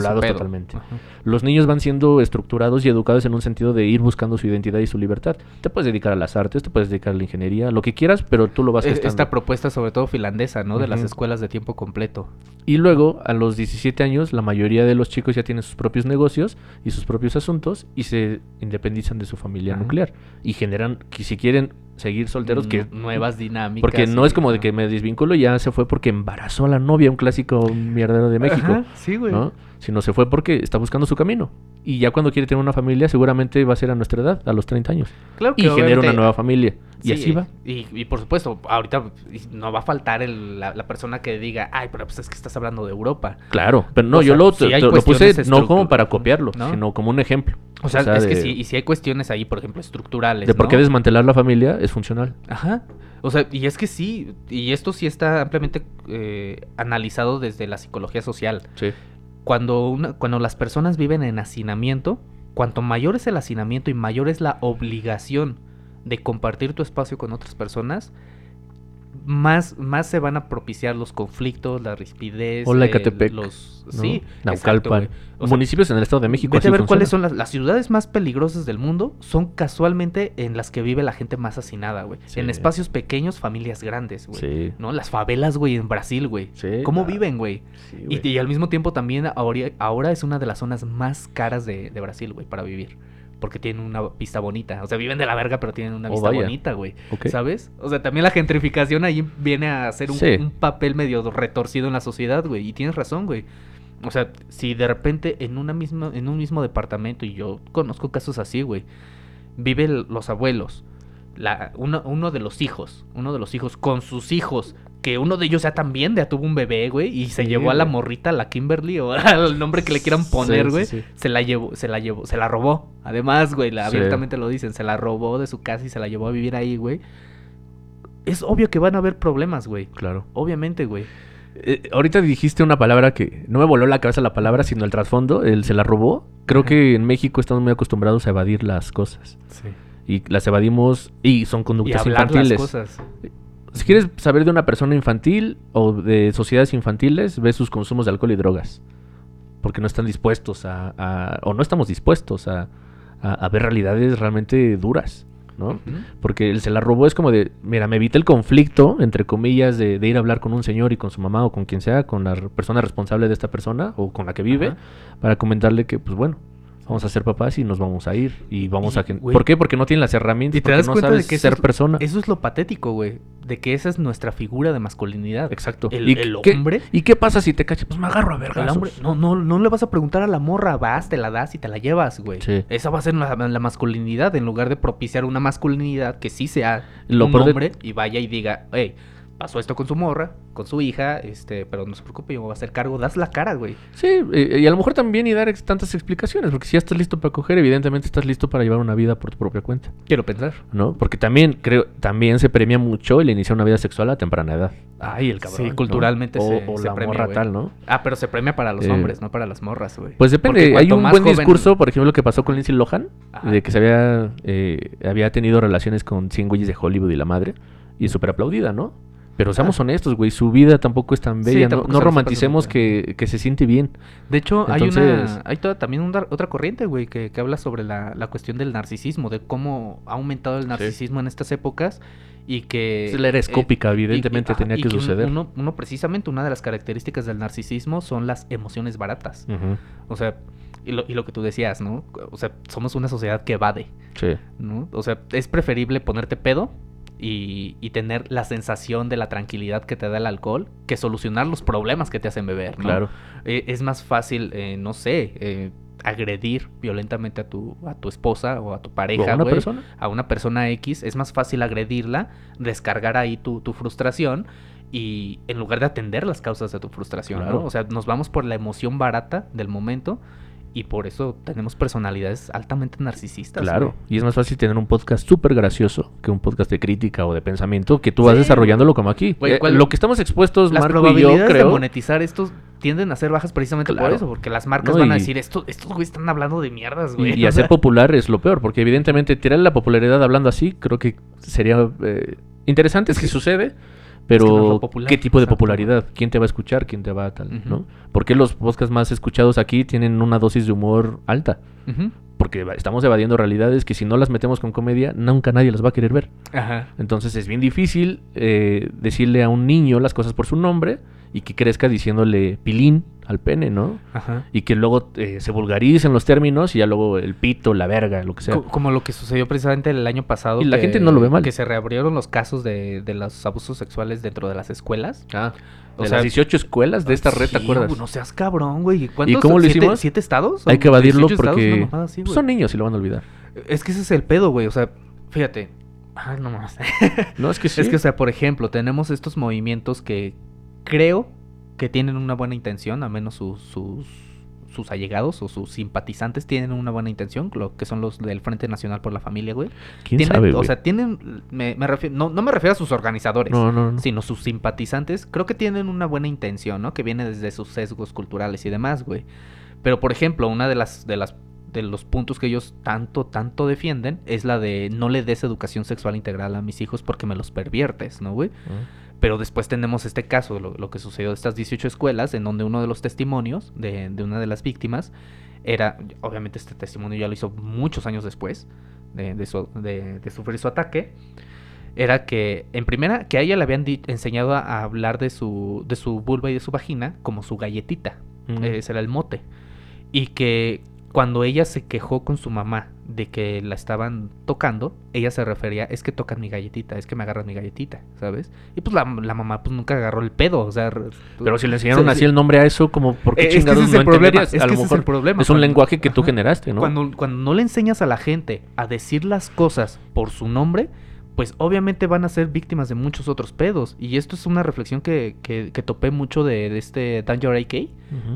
desvinculados totalmente. Ajá. Los niños van siendo estructurados y educados en un sentido de ir buscando su identidad y su libertad. Te puedes dedicar a las artes, te puedes dedicar a la ingeniería, lo que quieras, pero tú lo vas gestando. Esta propuesta, sobre todo finlandesa, ¿no? De las escuelas de tiempo completo. Y luego, a los 17 años, la mayoría de los chicos ya tienen sus propios negocios y sus propios asuntos y se independizan de su familia Ajá. nuclear. Y generan, que si quieren seguir solteros, que Nu- nuevas dinámicas. Porque no es como de que me desvinculo y ya se fue porque embarazó a la novia, un clásico mierdero de México. Ajá, sí, güey. ¿no? Sino se fue porque está buscando su camino. Y ya cuando quiere tener una familia, seguramente va a ser a nuestra edad, a los 30 años. Claro Y genera una nueva familia. Y Sí, así va. Y, y por supuesto, ahorita no va a faltar el- la, la persona que diga, ay, pero pues es que estás hablando de Europa. Claro, pero no, O yo sea, lo, hay te- lo puse no como para copiarlo, ¿no? sino como un ejemplo. O sea, es que sí, y si hay cuestiones ahí, por ejemplo, estructurales. De por qué desmantelar la familia es funcional. Ajá. O sea, y es que sí, y esto sí está ampliamente eh, analizado desde la psicología social. Sí. Cuando, una, cuando las personas viven en hacinamiento, cuanto mayor es el hacinamiento y mayor es la obligación de compartir tu espacio con otras personas, más, más se van a propiciar los conflictos, la rispidez. Hola, eh, Ecatepec, Los, ¿no? Sí, Naucalpan. O sea, Municipios en el Estado de México. Vete a ver cuáles son las, las ciudades más peligrosas del mundo. Son casualmente en las que vive la gente más hacinada, güey. Sí. En espacios pequeños, familias grandes, güey. Sí. ¿No? Las favelas, güey, en Brasil, güey. Sí, ¿Cómo claro. viven, güey? Sí, Y, y al mismo tiempo también ahora, ahora es una de las zonas más caras de, de Brasil, güey, para vivir. Porque tienen una vista bonita. O sea, viven de la verga, pero tienen una Oh, vista bonita, güey. ¿Sabes? O sea, también la gentrificación ahí viene a hacer un, Sí. un papel medio retorcido en la sociedad, güey. Y tienes razón, güey. O sea, si de repente en una misma, en un mismo departamento, y yo conozco casos así, güey, viven los abuelos, la, uno, uno de los hijos, uno de los hijos con sus hijos, que uno de ellos ya también ya tuvo un bebé, güey, y se Sí, llevó a la morrita, la Kimberly, o al nombre que le quieran poner, Sí, güey, sí, se la llevó, se la llevó, se la robó. Además, güey, la- abiertamente lo dicen, se la robó de su casa y se la llevó a vivir ahí, güey. Es obvio que van a haber problemas, güey. Claro. Obviamente, güey. Eh, ahorita dijiste una palabra que no me voló la cabeza la palabra, sino el trasfondo, el se la robó. Creo Ajá. que en México estamos muy acostumbrados a evadir las cosas. Sí. Y las evadimos y son Y conductas hablar infantiles. las cosas. Si quieres saber de una persona infantil o de sociedades infantiles, ve sus consumos de alcohol y drogas. Porque no están dispuestos a, a- o no estamos dispuestos a, a- a ver realidades realmente duras, ¿no? Porque el se la robó es como de, mira, me evita el conflicto, entre comillas, de, de ir a hablar con un señor y con su mamá o con quien sea, con la persona responsable de esta persona o con la que vive, para comentarle que, pues bueno, vamos a ser papás y nos vamos a ir y vamos Y, a... güey, ¿Por qué? Porque no tienen las herramientas, Y te das no cuenta sabes de que ser es- persona. Eso es lo patético, güey. De que esa es nuestra figura de masculinidad. Exacto. El, ¿Y el qué- hombre. ¿Y qué pasa si te cachas? Pues me agarro a El vergazos. hombre, no, no, no le vas a preguntar a la morra, vas, te la das y te la llevas, güey. Sí. Esa va a ser la, la masculinidad, en lugar de propiciar una masculinidad que sí sea Lo un de- hombre y vaya y diga, hey, pasó esto con su morra, con su hija, este, pero no se preocupe, yo me voy a hacer cargo, das la cara, güey. Sí, y a lo mejor también y dar ex- tantas explicaciones, porque si ya estás listo para coger, evidentemente estás listo para llevar una vida por tu propia cuenta, Quiero pensar. ¿no? Porque también creo, también se premia mucho el iniciar una vida sexual a temprana edad. Ay, el cabrón. Sí, ¿no? culturalmente o, se- o se la premia, morra güey. tal, ¿no? Ah, pero se premia para los Eh, hombres, no para las morras, güey. Pues depende. Hay un buen joven- discurso, por ejemplo, lo que pasó con Lindsay Lohan, Ajá. de que se había, eh, había tenido relaciones con 100 güeyes de Hollywood y la madre, y es súper aplaudida, ¿no? Pero seamos Ah. honestos, güey, su vida tampoco es tan Sí, bella. no romanticemos que, que se siente bien. De hecho, hay una, hay toda, también una- otra corriente, güey, que, que habla sobre la, la cuestión del narcisismo, de cómo ha aumentado el narcisismo en estas épocas y que... Es la era eh, escópica, evidentemente y- tenía y que suceder. Uno, uno precisamente, una de las características del narcisismo son las emociones baratas. O sea, y lo, y lo que tú decías, ¿no? O sea, somos una sociedad que evade, Sí. ¿no? O sea, es preferible ponerte pedo y, y tener la sensación de la tranquilidad que te da el alcohol que solucionar los problemas que te hacen beber, ¿no? Claro. Eh, es más fácil, eh, no sé, eh, agredir violentamente a tu, a tu esposa o a tu ¿O pareja, a una persona? a una persona X, es más fácil agredirla, descargar ahí tu, tu frustración y en lugar de atender las causas de tu frustración, Claro. ¿no? O sea, nos vamos por la emoción barata del momento y por eso tenemos personalidades altamente narcisistas. Claro, güey. y es más fácil tener un podcast súper gracioso que un podcast de crítica o de pensamiento que tú vas Sí, desarrollándolo como aquí. Güey, Eh, ¿cuál- lo que estamos expuestos, Las Marco y yo, probabilidades de creo. monetizar esto tienden a ser bajas precisamente por eso, porque las marcas No, van a y- decir, Esto, estos güeyes están hablando de mierdas, Y, güey. y O hacer popular es lo peor, porque evidentemente tirar la popularidad hablando así, creo que sería eh, interesante si sucede, pero es popular, ¿qué tipo de exacto. popularidad? ¿Quién te va a escuchar? ¿Quién te va a tal? ¿no? ¿Por qué los podcasts más escuchados aquí tienen una dosis de humor alta? ujú. Porque estamos evadiendo realidades que si no las metemos con comedia, nunca nadie las va a querer ver. Ajá. Entonces es bien difícil eh, decirle a un niño las cosas por su nombre y que crezca diciéndole pilín al pene, ¿no? Ajá. Y que luego eh, se vulgaricen los términos y ya luego el pito, la verga, lo que sea. Co- Como lo que sucedió precisamente el año pasado. Y la gente no lo ve mal. Que se reabrieron los casos de, de los abusos sexuales dentro de las escuelas. Ah, O de sea, las 18 escuelas de esta red, ¿te acuerdas? No seas cabrón, güey. ¿Cuántos? cómo lo ¿Siete- hicimos? ¿Siete estados? Hay que evadirlo 18 estados? porque así, pues, son niños y lo van a olvidar. Es que ese es el pedo, güey. O sea, fíjate. Ay, no más. No, es que sí. Es que, o sea, por ejemplo, tenemos estos movimientos que creo que tienen una buena intención, al menos sus, sus, sus allegados o sus simpatizantes tienen una buena intención, lo que son los del Frente Nacional por la Familia, güey. ¿Quién Tienen- sabe, o güey? sea, tienen, me, me refiero, no, no me refiero a sus organizadores, No, no, no. sino sus simpatizantes, creo que tienen una buena intención, ¿no? Que viene desde sus sesgos culturales y demás, güey. Pero, por ejemplo, una de las, de las de los puntos que ellos tanto, tanto defienden es la de no le des educación sexual integral a mis hijos porque me los perviertes, ¿no, güey? Ah. Pero después tenemos este caso, lo, lo que sucedió de estas 18 escuelas, en donde uno de los testimonios de, de una de las víctimas era, obviamente este testimonio ya lo hizo muchos años después de, de su- de- de sufrir su ataque, era que, en primera, que a ella le habían enseñado a, a hablar de su, de su vulva y de su vagina como su galletita, Mm. ese era el mote, y que cuando ella se quejó con su mamá de que la estaban tocando, ella se refería, es que tocan mi galletita, es que me agarran mi galletita, ¿sabes? Y pues la, la mamá pues nunca agarró el pedo, o sea... Pero si le enseñaron Sí, así sí. el nombre a eso, como por qué Eh, es chingados ese es no entenderías? es a lo es el problema, es un cuando- lenguaje que tú Ajá. generaste, ¿no? Cuando, cuando no le enseñas a la gente a decir las cosas por su nombre, pues obviamente van a ser víctimas de muchos otros pedos. Y esto es una reflexión que, que, que topé mucho de, de este Danger AK.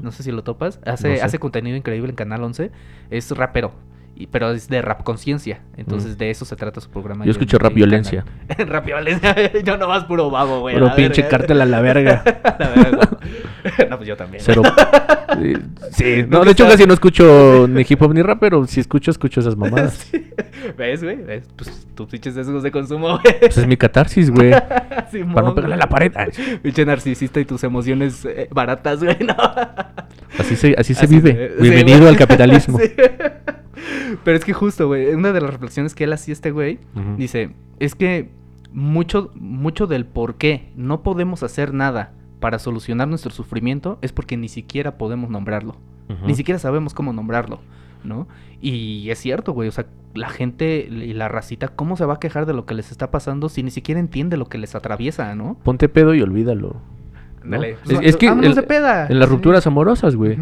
No sé si lo topas. Hace, No sé. hace contenido increíble en Canal 11. Es rapero. y- pero es de rap conciencia. Entonces Mm. de eso se trata su programa. Yo escucho en rap violencia. rap violencia. yo nomás puro babo, güey. la pinche verga. cártel a la verga. La verga. no, pues yo también. Sí, sí, no, de hecho casi no escucho ni hip hop ni rap, pero si escucho, escucho esas mamadas. Sí. ¿Ves, güey? ¿Ves? Pues tus pinches sesgos de consumo, güey. Pues es mi catarsis, güey. Para no pegarle a la pared. Pinche narcisista y tus emociones eh, baratas, güey, no. Así se, así se vive. sí, Bienvenido al capitalismo. Pero es que justo, güey, una de las reflexiones que él hacía este güey, dice, es que mucho, mucho del por qué no podemos hacer nada para solucionar nuestro sufrimiento es porque ni siquiera podemos nombrarlo. Ni siquiera sabemos cómo nombrarlo, ¿no? Y es cierto, güey, o sea, la gente y la racita, ¿cómo se va a quejar de lo que les está pasando si ni siquiera entiende lo que les atraviesa, ¿no? Ponte pedo y olvídalo. ¿no? Dale, Es, pues, es que el- de peda. en las rupturas amorosas, güey.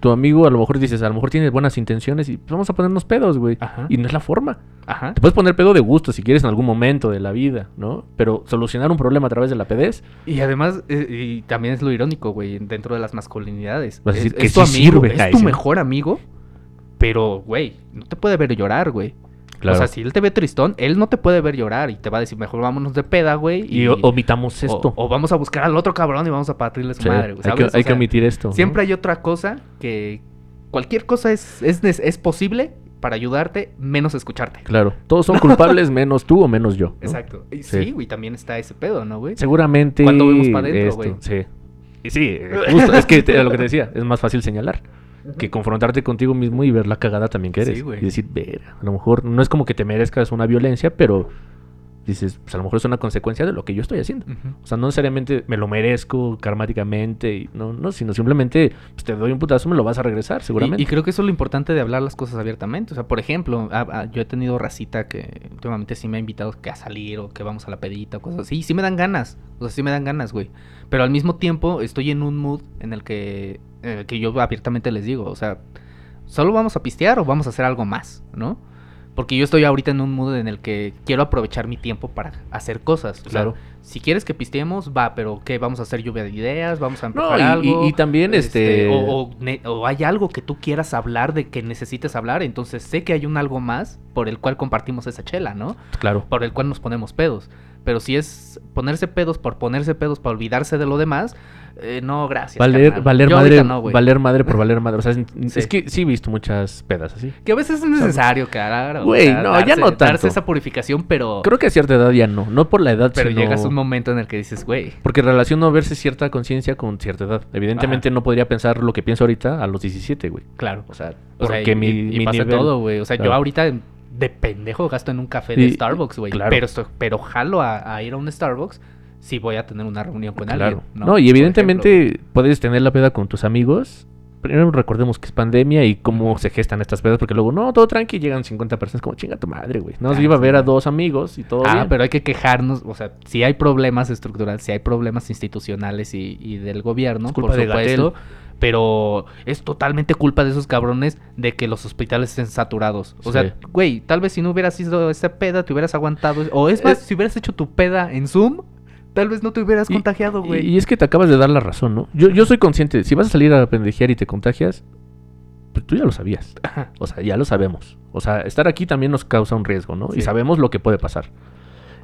Tu amigo a lo mejor dices, a lo mejor tiene buenas intenciones y pues, vamos a ponernos pedos, güey. Ajá. Y no es la forma. Ajá. Te puedes poner pedo de gusto si quieres en algún momento de la vida, ¿no? Pero solucionar un problema a través de la pedez, Y además, eh, y también es lo irónico, güey, dentro de las masculinidades. Vas a decir es, que es tu sí amigo, sirve, es tu mejor amigo, pero, güey, no te puede ver llorar, güey. Claro. O sea, si él te ve tristón, él no te puede ver llorar y te va a decir, mejor vámonos de peda, güey. y, omitamos esto. O, vamos a buscar al otro cabrón y vamos a partirle su Sí, madre, güey. hay que, hay que omitir esto. ¿no? Siempre hay otra cosa que cualquier cosa es, es, es posible para ayudarte, menos escucharte. Claro, todos son culpables menos tú o menos yo. ¿no? Exacto. Y Sí. sí, güey, también está ese pedo, ¿no, güey? Seguramente. Cuando vemos pa' adentro, esto, güey. Sí. Y sí, justo, es que te- lo que te decía, es más fácil señalar que confrontarte contigo mismo y ver la cagada también que eres. Sí, güey. y decir, ver, a lo mejor no es como que te merezcas una violencia, pero dices, pues a lo mejor es una consecuencia de lo que yo estoy haciendo. O sea, no necesariamente me lo merezco karmáticamente, y no, no, sino simplemente pues, te doy un putazo, me lo vas a regresar, seguramente. Y, y creo que eso es lo importante de hablar las cosas abiertamente. O sea, por ejemplo, a- a- yo he tenido racita que últimamente sí me ha invitado que a salir o que vamos a la pedita o cosas así. Y sí me dan ganas. O sea, sí me dan ganas, güey. Pero al mismo tiempo estoy en un mood en el que, el que yo abiertamente les digo, o sea, ¿solo vamos a pistear o vamos a hacer algo más? ¿No? Porque yo estoy ahorita en un mood en el que quiero aprovechar mi tiempo para hacer cosas. O sea, Claro. si quieres que pisteemos, va, pero ¿qué? ¿Vamos a hacer lluvia de ideas? ¿Vamos a No, empujar y- algo? y- y también, este- O, o o hay algo que tú quieras hablar de que necesites hablar, entonces sé que hay un algo más por el cual compartimos esa chela, ¿no? Claro. Por el cual nos ponemos pedos. Pero si es ponerse pedos por ponerse pedos para olvidarse de lo demás, eh, no, gracias. Valer, carnal. valer Yo madre, no, valer madre por valer madre. O sea, es, Sí. es que sí he visto muchas pedas así. Que a veces es necesario, claro. Güey, no, ya no tanto. Darse esa purificación, pero, Creo que a cierta edad ya no. No por la edad, pero sino... llegas a un momento en el que dices, güey. Porque relaciono verse cierta conciencia con cierta edad. Evidentemente no podría pensar lo que pienso ahorita a los 17, güey. Claro. O sea, O sea, porque y, mi, y mi pasa nivel- todo, güey. O sea, yo ahorita de pendejo gasto en un café de Y- Starbucks, güey. claro. Pero, pero jalo a, a ir a un Starbucks si voy a tener una reunión con Claro. alguien. No, No, y evidentemente ejemplo. puedes tener la peda con tus amigos. Primero recordemos que es pandemia y cómo se gestan estas pedas, porque luego, no, todo tranqui, llegan 50 personas, como chinga tu madre, güey. No, Ah, iba a ver a dos amigos y todo Ah, bien. pero hay que quejarnos, o sea, si hay problemas estructurales, si hay problemas institucionales y, y del gobierno, Es culpa por de supuesto, pero es totalmente culpa de esos cabrones de que los hospitales estén saturados. O Sí. sea, güey, tal vez si no hubieras sido esa peda, te hubieras aguantado. O es más, Es- si hubieras hecho tu peda en Zoom, tal vez no te hubieras Y- contagiado, güey. y es que te acabas de dar la razón, ¿no? Yo, yo soy consciente, si vas a salir a pendejear y te contagias, pues tú ya lo sabías. Ajá. O sea, ya lo sabemos. O sea, estar aquí también nos causa un riesgo, ¿no? Y sabemos lo que puede pasar.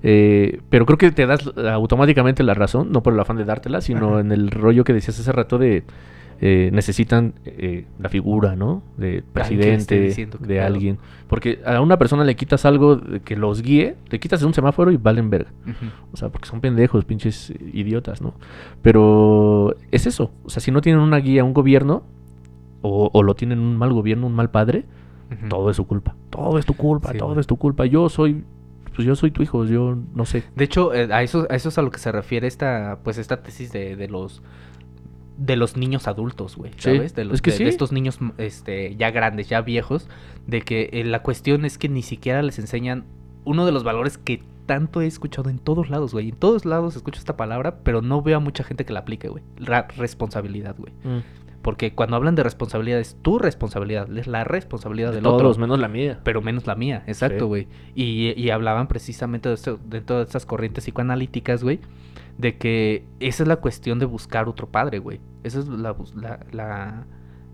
Eh, pero creo que te das automáticamente la razón, no por el afán de dártela, sino Ajá. en el rollo que decías hace rato de eh, necesitan eh, la figura, ¿no? De presidente, de alguien. Porque a una persona le quitas algo que los guíe, le quitas un semáforo y valen verga. O sea, porque son pendejos, pinches eh, idiotas, ¿no? Pero es eso. O sea, si no tienen una guía, un gobierno, o, o lo tienen un mal gobierno, un mal padre, todo es su culpa. Todo es tu culpa, Sí, todo es tu culpa. Yo soy, pues yo soy tu hijo, yo no sé. De hecho, eh, a eso, a eso es a lo que se refiere esta, pues esta tesis de, de los de los niños adultos, güey, Sí, ¿sabes? De, los, es que de, sí. de estos niños m- este, ya grandes, ya viejos, de que eh, la cuestión es que ni siquiera les enseñan uno de los valores que tanto he escuchado en todos lados, güey. En todos lados escucho esta palabra, pero no veo a mucha gente que la aplique, güey. La responsabilidad, güey. Porque cuando hablan de responsabilidad es tu responsabilidad, es la responsabilidad del Todos, otro menos la mía. pero menos la mía, exacto, güey. Y, y hablaban precisamente de, esto, de todas estas corrientes psicoanalíticas, güey, de que esa es la cuestión de buscar otro padre, güey. Esa es la... la, la-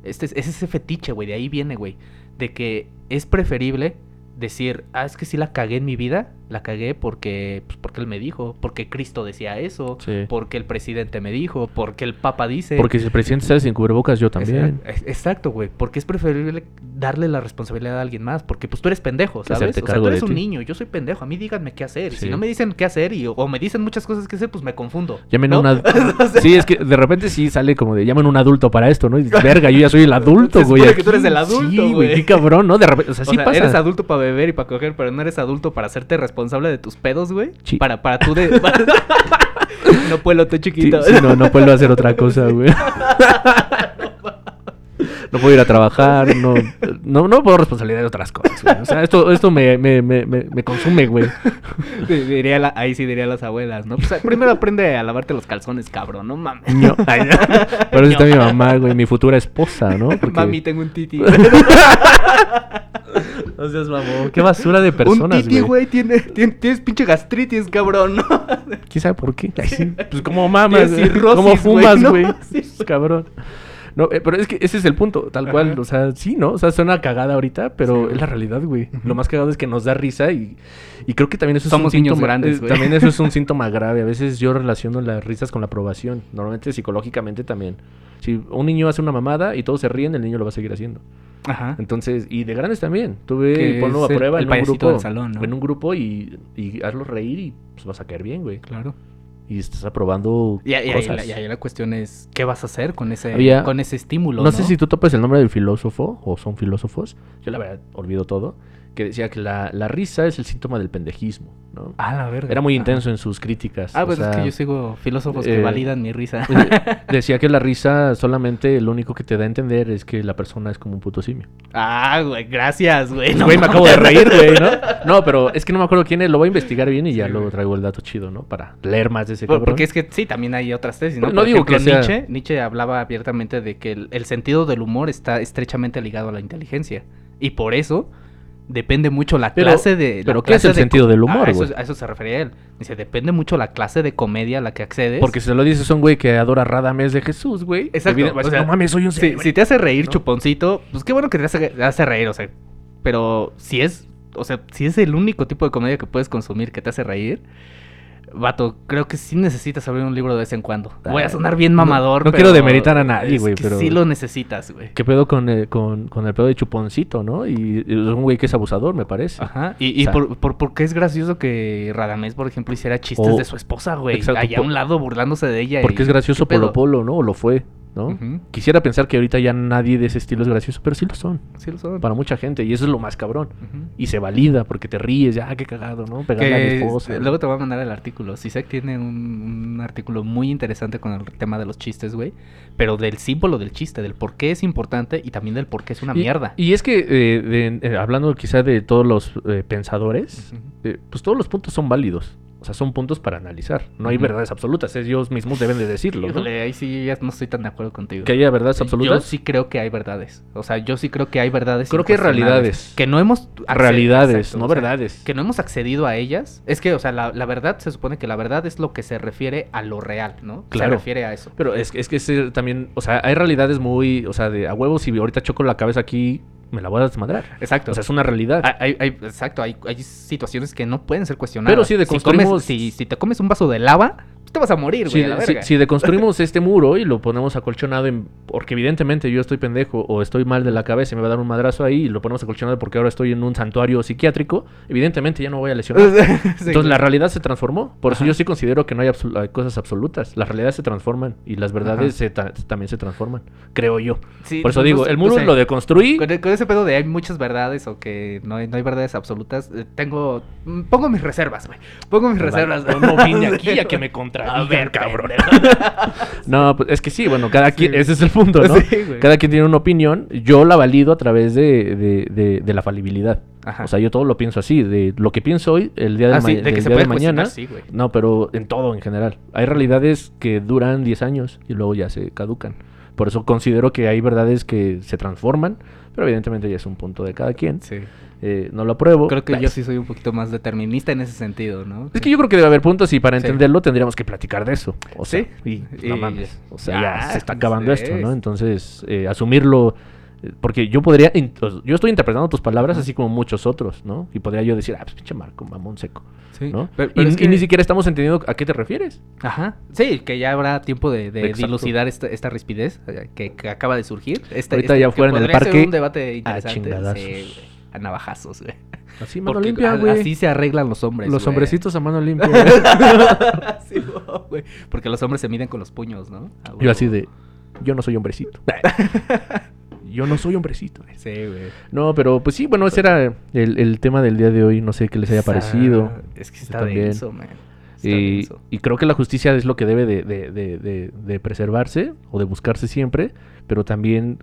este, es es ese fetiche, güey, de ahí viene, güey. De que es preferible decir, ah, es que sí la cagué en mi vida, la cagué porque, pues, porque él me dijo, porque Cristo decía eso, Sí. porque el presidente me dijo, porque el Papa dice... Porque si el presidente sale sin cubrebocas, yo también. Exacto, Exacto, güey. Porque es preferible darle la responsabilidad a alguien más. Porque pues tú eres pendejo, ¿sabes? O sea, tú eres un ti. niño, yo soy pendejo. A mí díganme qué hacer. Y Sí. si no me dicen qué hacer y, o me dicen muchas cosas que hacer, pues me confundo. Llamen a un adulto. Sí, es que de repente sí sale como de llamen a un adulto para esto, ¿no? Y dices, verga, yo ya soy el adulto, güey. que tú eres aquí". el adulto, Sí, güey. Qué cabrón, ¿no? De repente, o sea, O sí sea, pasa. eres adulto para beber y para coger, pero no eres adulto para hacerte responsable de tus pedos, güey. Sí. Para, para tú de... no puedo, te Sí, chiquito. sí, no, no puedo hacer otra cosa, güey. No puedo ir a trabajar, no, no, no puedo responsabilidad de otras cosas, güey. O sea, esto, esto me, me, me, me, me consume, güey. Di- diría la- ahí sí diría las abuelas, ¿no? Pues, primero aprende a lavarte los calzones, cabrón, no mames. Ño. Ay, no. Por eso está mi mamá, güey, mi futura esposa, ¿no? Porque... Mami, tengo un titi. No seas mamón. Qué basura de un personas, titi, güey. tiene, tiene- tienes pinche gastritis, cabrón, ¿no? ¿Quién sabe por qué? Ay, sí. Pues como mamas, como güey, fumas, ¿no? güey. Sí. Cabrón. No, eh, pero es que ese es el punto, tal cual, Ajá. o sea, sí, ¿no? O sea, suena cagada ahorita, pero Sí, es la realidad, güey. Lo más cagado es que nos da risa y, y creo que también eso Somos es un niños síntoma, grandes, eh, güey. También eso es un síntoma grave. A veces yo relaciono las risas con la aprobación. Normalmente psicológicamente también. Si un niño hace una mamada y todos se ríen, el niño lo va a seguir haciendo. Ajá. Entonces, y de grandes también. Tú ve Que y ponlo a prueba el en un grupo. del salón, ¿no? En un grupo y, y hazlo reír y pues vas a caer bien, güey. Claro. Y estás aprobando Y, cosas. y ahí la cuestión es, ¿qué vas a hacer con ese, Había- con ese estímulo, no, sé si tú topes el nombre del filósofo o son filósofos. Yo la verdad olvido todo. Que decía que la, la risa es el síntoma del pendejismo, ¿no? Ah, la verga. Era muy intenso en sus críticas. Ah, pues es que yo sigo filósofos que eh, validan mi risa. Decía que la risa solamente lo único que te da a entender es que la persona es como un puto simio. ah, güey, gracias, güey. no Güey, me acabo de reír, güey, ¿no? No, pero es que no me acuerdo quién es. Lo voy a investigar bien y ya Sí, luego traigo el dato chido, ¿no? Para leer más de ese Por- cabrón. Porque es que sí, también hay otras tesis, ¿no? No digo que sea- Nietzsche, Nietzsche hablaba abiertamente de que el, el sentido del humor está estrechamente ligado a la inteligencia. Y por eso depende mucho la Pero- clase de... la pero ¿qué es el de sentido del humor, Ah, eso, güey? a eso se refería él. Dice, depende mucho la clase de comedia a la que accedes. Porque si se lo dices a un güey que adora Radames de Jesús, güey. Exacto, o sea, no mames, soy un si, cerebro". si te hace reír ¿no? chuponcito, pues qué bueno que te hace, te hace reír, o sea. Pero si es o sea, si es el único tipo de comedia que puedes consumir que te hace reír, vato, creo que sí necesitas abrir un libro de vez en cuando. Voy a sonar bien No- mamador. no quiero demeritar a nadie, güey, pero- Sí lo necesitas, güey. ¿Qué pedo con, eh, con, con el pedo de chuponcito, no? Y, y es un güey que es abusador, me parece. Ajá. Y, y O sea- por, por, porque es gracioso que Radamés, por ejemplo, hiciera chistes de su esposa, güey. Exacto, Allá a por- un lado burlándose de ella. Porque y- es gracioso. Polo Polo, ¿no? O lo fue, Quisiera pensar que ahorita ya nadie de ese estilo es gracioso, pero sí lo son. Sí lo son. Para mucha gente. Y eso es lo más cabrón. Y se valida porque te ríes, ya, qué cagado, ¿no? Pegarle a mi Que esposa. luego te voy a mandar el artículo. Sisek tiene un, un artículo muy interesante con el tema de los chistes, güey. Pero del símbolo del chiste, del por qué es importante y también del por qué es una Y- mierda. Y es que, eh, de- eh, hablando quizá de todos los eh, pensadores, eh, pues todos los puntos son válidos. O sea, son puntos para analizar. No hay verdades absolutas. Ellos mismos deben de decirlo, ¿no? Híjole, ahí sí ya no estoy tan de acuerdo contigo. Que haya verdades Yo absolutas. sí creo que hay verdades. O sea, yo sí creo que hay verdades. Creo que hay realidades. Que no hemos. acced- Realidades, exacto, no o sea, verdades. que no hemos accedido a ellas. Es que, o sea, la, la verdad se supone que la verdad es lo que se refiere a lo real, ¿no? Claro. Se refiere a eso. Pero es, que- es que ese también, o sea, hay realidades muy, o sea, de a huevos, si ahorita choco la cabeza aquí, me la voy a desmadrar. Exacto. O sea, es una realidad. Hay, hay- exacto, hay, hay situaciones que no pueden ser cuestionadas. Pero sí si, deconstruimos- comes- si, si te comes un vaso de lava, te vas a morir, güey, si, a la si- verga. si deconstruimos este muro y lo ponemos acolchonado en, porque evidentemente yo estoy pendejo o estoy mal de la cabeza y me va a dar un madrazo ahí y lo ponemos acolchonado porque ahora estoy en un santuario psiquiátrico, evidentemente ya no voy a lesionar. Sí, Entonces la realidad se transformó. Por eso Ajá. yo sí considero que no hay, absol- hay cosas absolutas. Las realidades se transforman y las verdades Ajá. se ta- también se transforman. Creo yo. Sí, Por eso digo, el muro lo deconstruí. Con, con ese pedo de hay muchas verdades o que no hay, no hay verdades absolutas, eh, tengo. mm, Pongo mis reservas, güey. Pongo mis reservas. No vine aquí a que me A ver, cabrón. No, pues es que sí, bueno, cada quien, Sí. ese es el punto, ¿no? Sí, güey. cada quien tiene una opinión. Yo la valido a través de, de- de- de la falibilidad. Ajá. O sea, yo todo lo pienso así, de lo que pienso hoy, el día de, Ah, sí, de que se día de puede mañana. sí, güey. No, pero en todo en general. Hay realidades que duran 10 años y luego ya se caducan. Por eso considero que hay verdades que se transforman, pero evidentemente ya es un punto de cada quien. Sí. Eh, no lo apruebo. Creo que yo Pues, sí soy un poquito más determinista en ese sentido, ¿no? Es que yo creo que debe haber puntos y para Sí. entenderlo tendríamos que platicar de eso. O sea, Sí. y, no Y- mames. O sea, ya, ya, se está acabando sí. esto, ¿no? Entonces, eh, asumirlo. eh, Porque yo podría. Yo estoy interpretando tus palabras así como muchos otros, ¿no? Y podría yo decir, ah, pues pinche Marco, mamón seco, Sí. ¿no? Pero- y, ni siquiera estamos entendiendo a qué te refieres. Ajá. Sí, que ya habrá tiempo de, de dilucidar esta, esta rispidez eh, que, que acaba de surgir. Este, Ahorita este- ya fuera en el parque, un debate a interesante. chingadazos. Sí, a navajazos, güey. Así, mano Porque limpia, güey. así se arreglan los hombres. Los güey. hombrecitos a mano limpia. Sí, güey. Porque los hombres se miden con los puños, ¿no? Yo así de, yo no soy hombrecito. yo no soy hombrecito. Sí, güey. No, pero pues sí, bueno, ese era el, el tema del día de hoy. No sé qué les haya parecido. Es que está denso, man. Está Y, denso. y creo que la justicia es lo que debe de, de- de- de- de preservarse o de buscarse siempre, pero también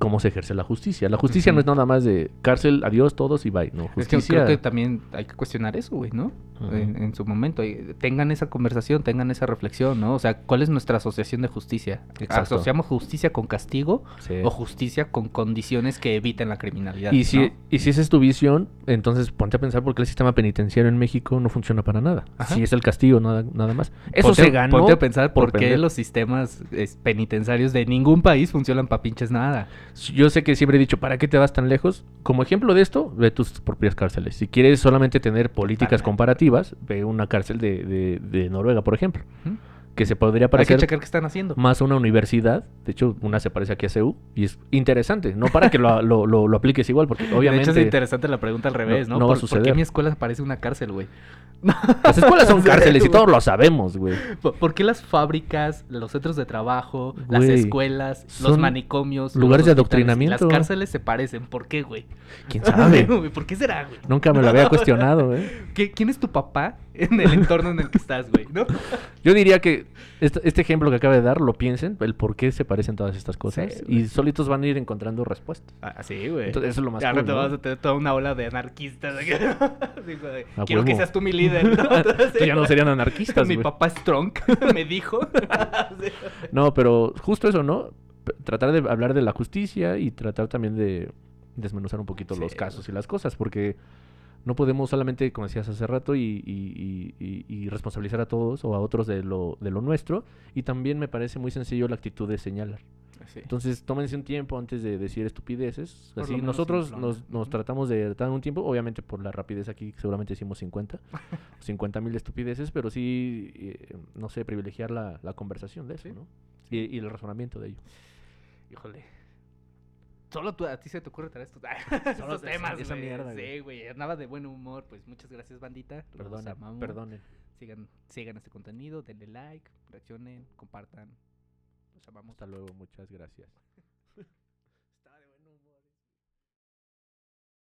cómo se ejerce la justicia. La justicia no es nada más de cárcel, adiós todos y bye. No, Es que creo que también hay que cuestionar eso, güey, ¿no? En, en su momento. Tengan esa conversación, tengan esa reflexión, ¿no? O sea, ¿cuál es nuestra asociación de justicia? Exacto. ¿Asociamos justicia con castigo Sí. o justicia con condiciones que eviten la criminalidad? Y si, ¿no? y si esa es tu visión, entonces ponte a pensar por qué el sistema penitenciario en México no funciona para nada. Ajá. Si es el castigo, nada, nada más. Eso Ponte- se ganó. Ponte a pensar por, qué pendejo. los sistemas penitenciarios de ningún país funcionan para pinches nada. Yo sé que siempre he dicho, ¿para qué te vas tan lejos? Como ejemplo de esto, ve tus propias cárceles. Si quieres solamente tener políticas comparativas, ve una cárcel de, de- de Noruega, por ejemplo, ¿Mm? Que se podría Hay que parecer checar qué están haciendo. más una universidad. De hecho, una se parece aquí a CEU y es interesante. No para que lo, lo- lo- lo apliques igual, porque De obviamente hecho, es interesante la pregunta al revés, ¿no? no va a ¿Por, por qué suceder. mi escuela parece una cárcel, güey? las escuelas son cárceles y güey. todos lo sabemos, güey. ¿Por, por qué las fábricas, los centros de trabajo, las Güey, escuelas, los manicomios, lugares los de adoctrinamiento. Las cárceles se parecen. ¿Por qué, güey? ¿Quién sabe? Güey, ¿Por qué será, güey? Nunca me lo había cuestionado, ¿eh? ¿Qué- ¿Quién es tu papá en el entorno en el que estás, güey? ¿No? Yo diría que este, este ejemplo que acaba de dar, lo piensen, el por qué se parecen todas estas cosas. Sí, y solitos van a ir encontrando respuestas. Ah, sí, güey. Entonces, eso es lo más Ya cool, te ¿no? vas a tener toda una ola de anarquistas. Así Quiero que seas tú mi líder. ¿no? Entonces, Estos ya no serían anarquistas, Mi papá es Trunk, me dijo. No, pero justo eso, ¿no? Tratar de hablar de la justicia y tratar también de desmenuzar un poquito Sí, los casos y las cosas, porque no podemos solamente, como decías hace rato, y, y- y- y- responsabilizar a todos o a otros de lo, de lo nuestro. Y también me parece muy sencillo la actitud de señalar. Sí. Entonces, tómense un tiempo antes de decir estupideces. Por Así nosotros nos, nos tratamos de dar un tiempo, obviamente por la rapidez aquí, seguramente hicimos 50, 50 mil estupideces, pero sí, eh, no sé, privilegiar la, la conversación de eso, Sí. ¿no? Y, y el razonamiento de ello. Híjole. Solo tú, a ti se te ocurre traer estos, esa- temas, esa mierda, Sí, güey. Andaba de buen humor. Pues muchas gracias, bandita. Amamos. perdonen. Sigan, sigan este contenido, denle like, reaccionen, compartan. Los amamos. Hasta luego, muchas gracias.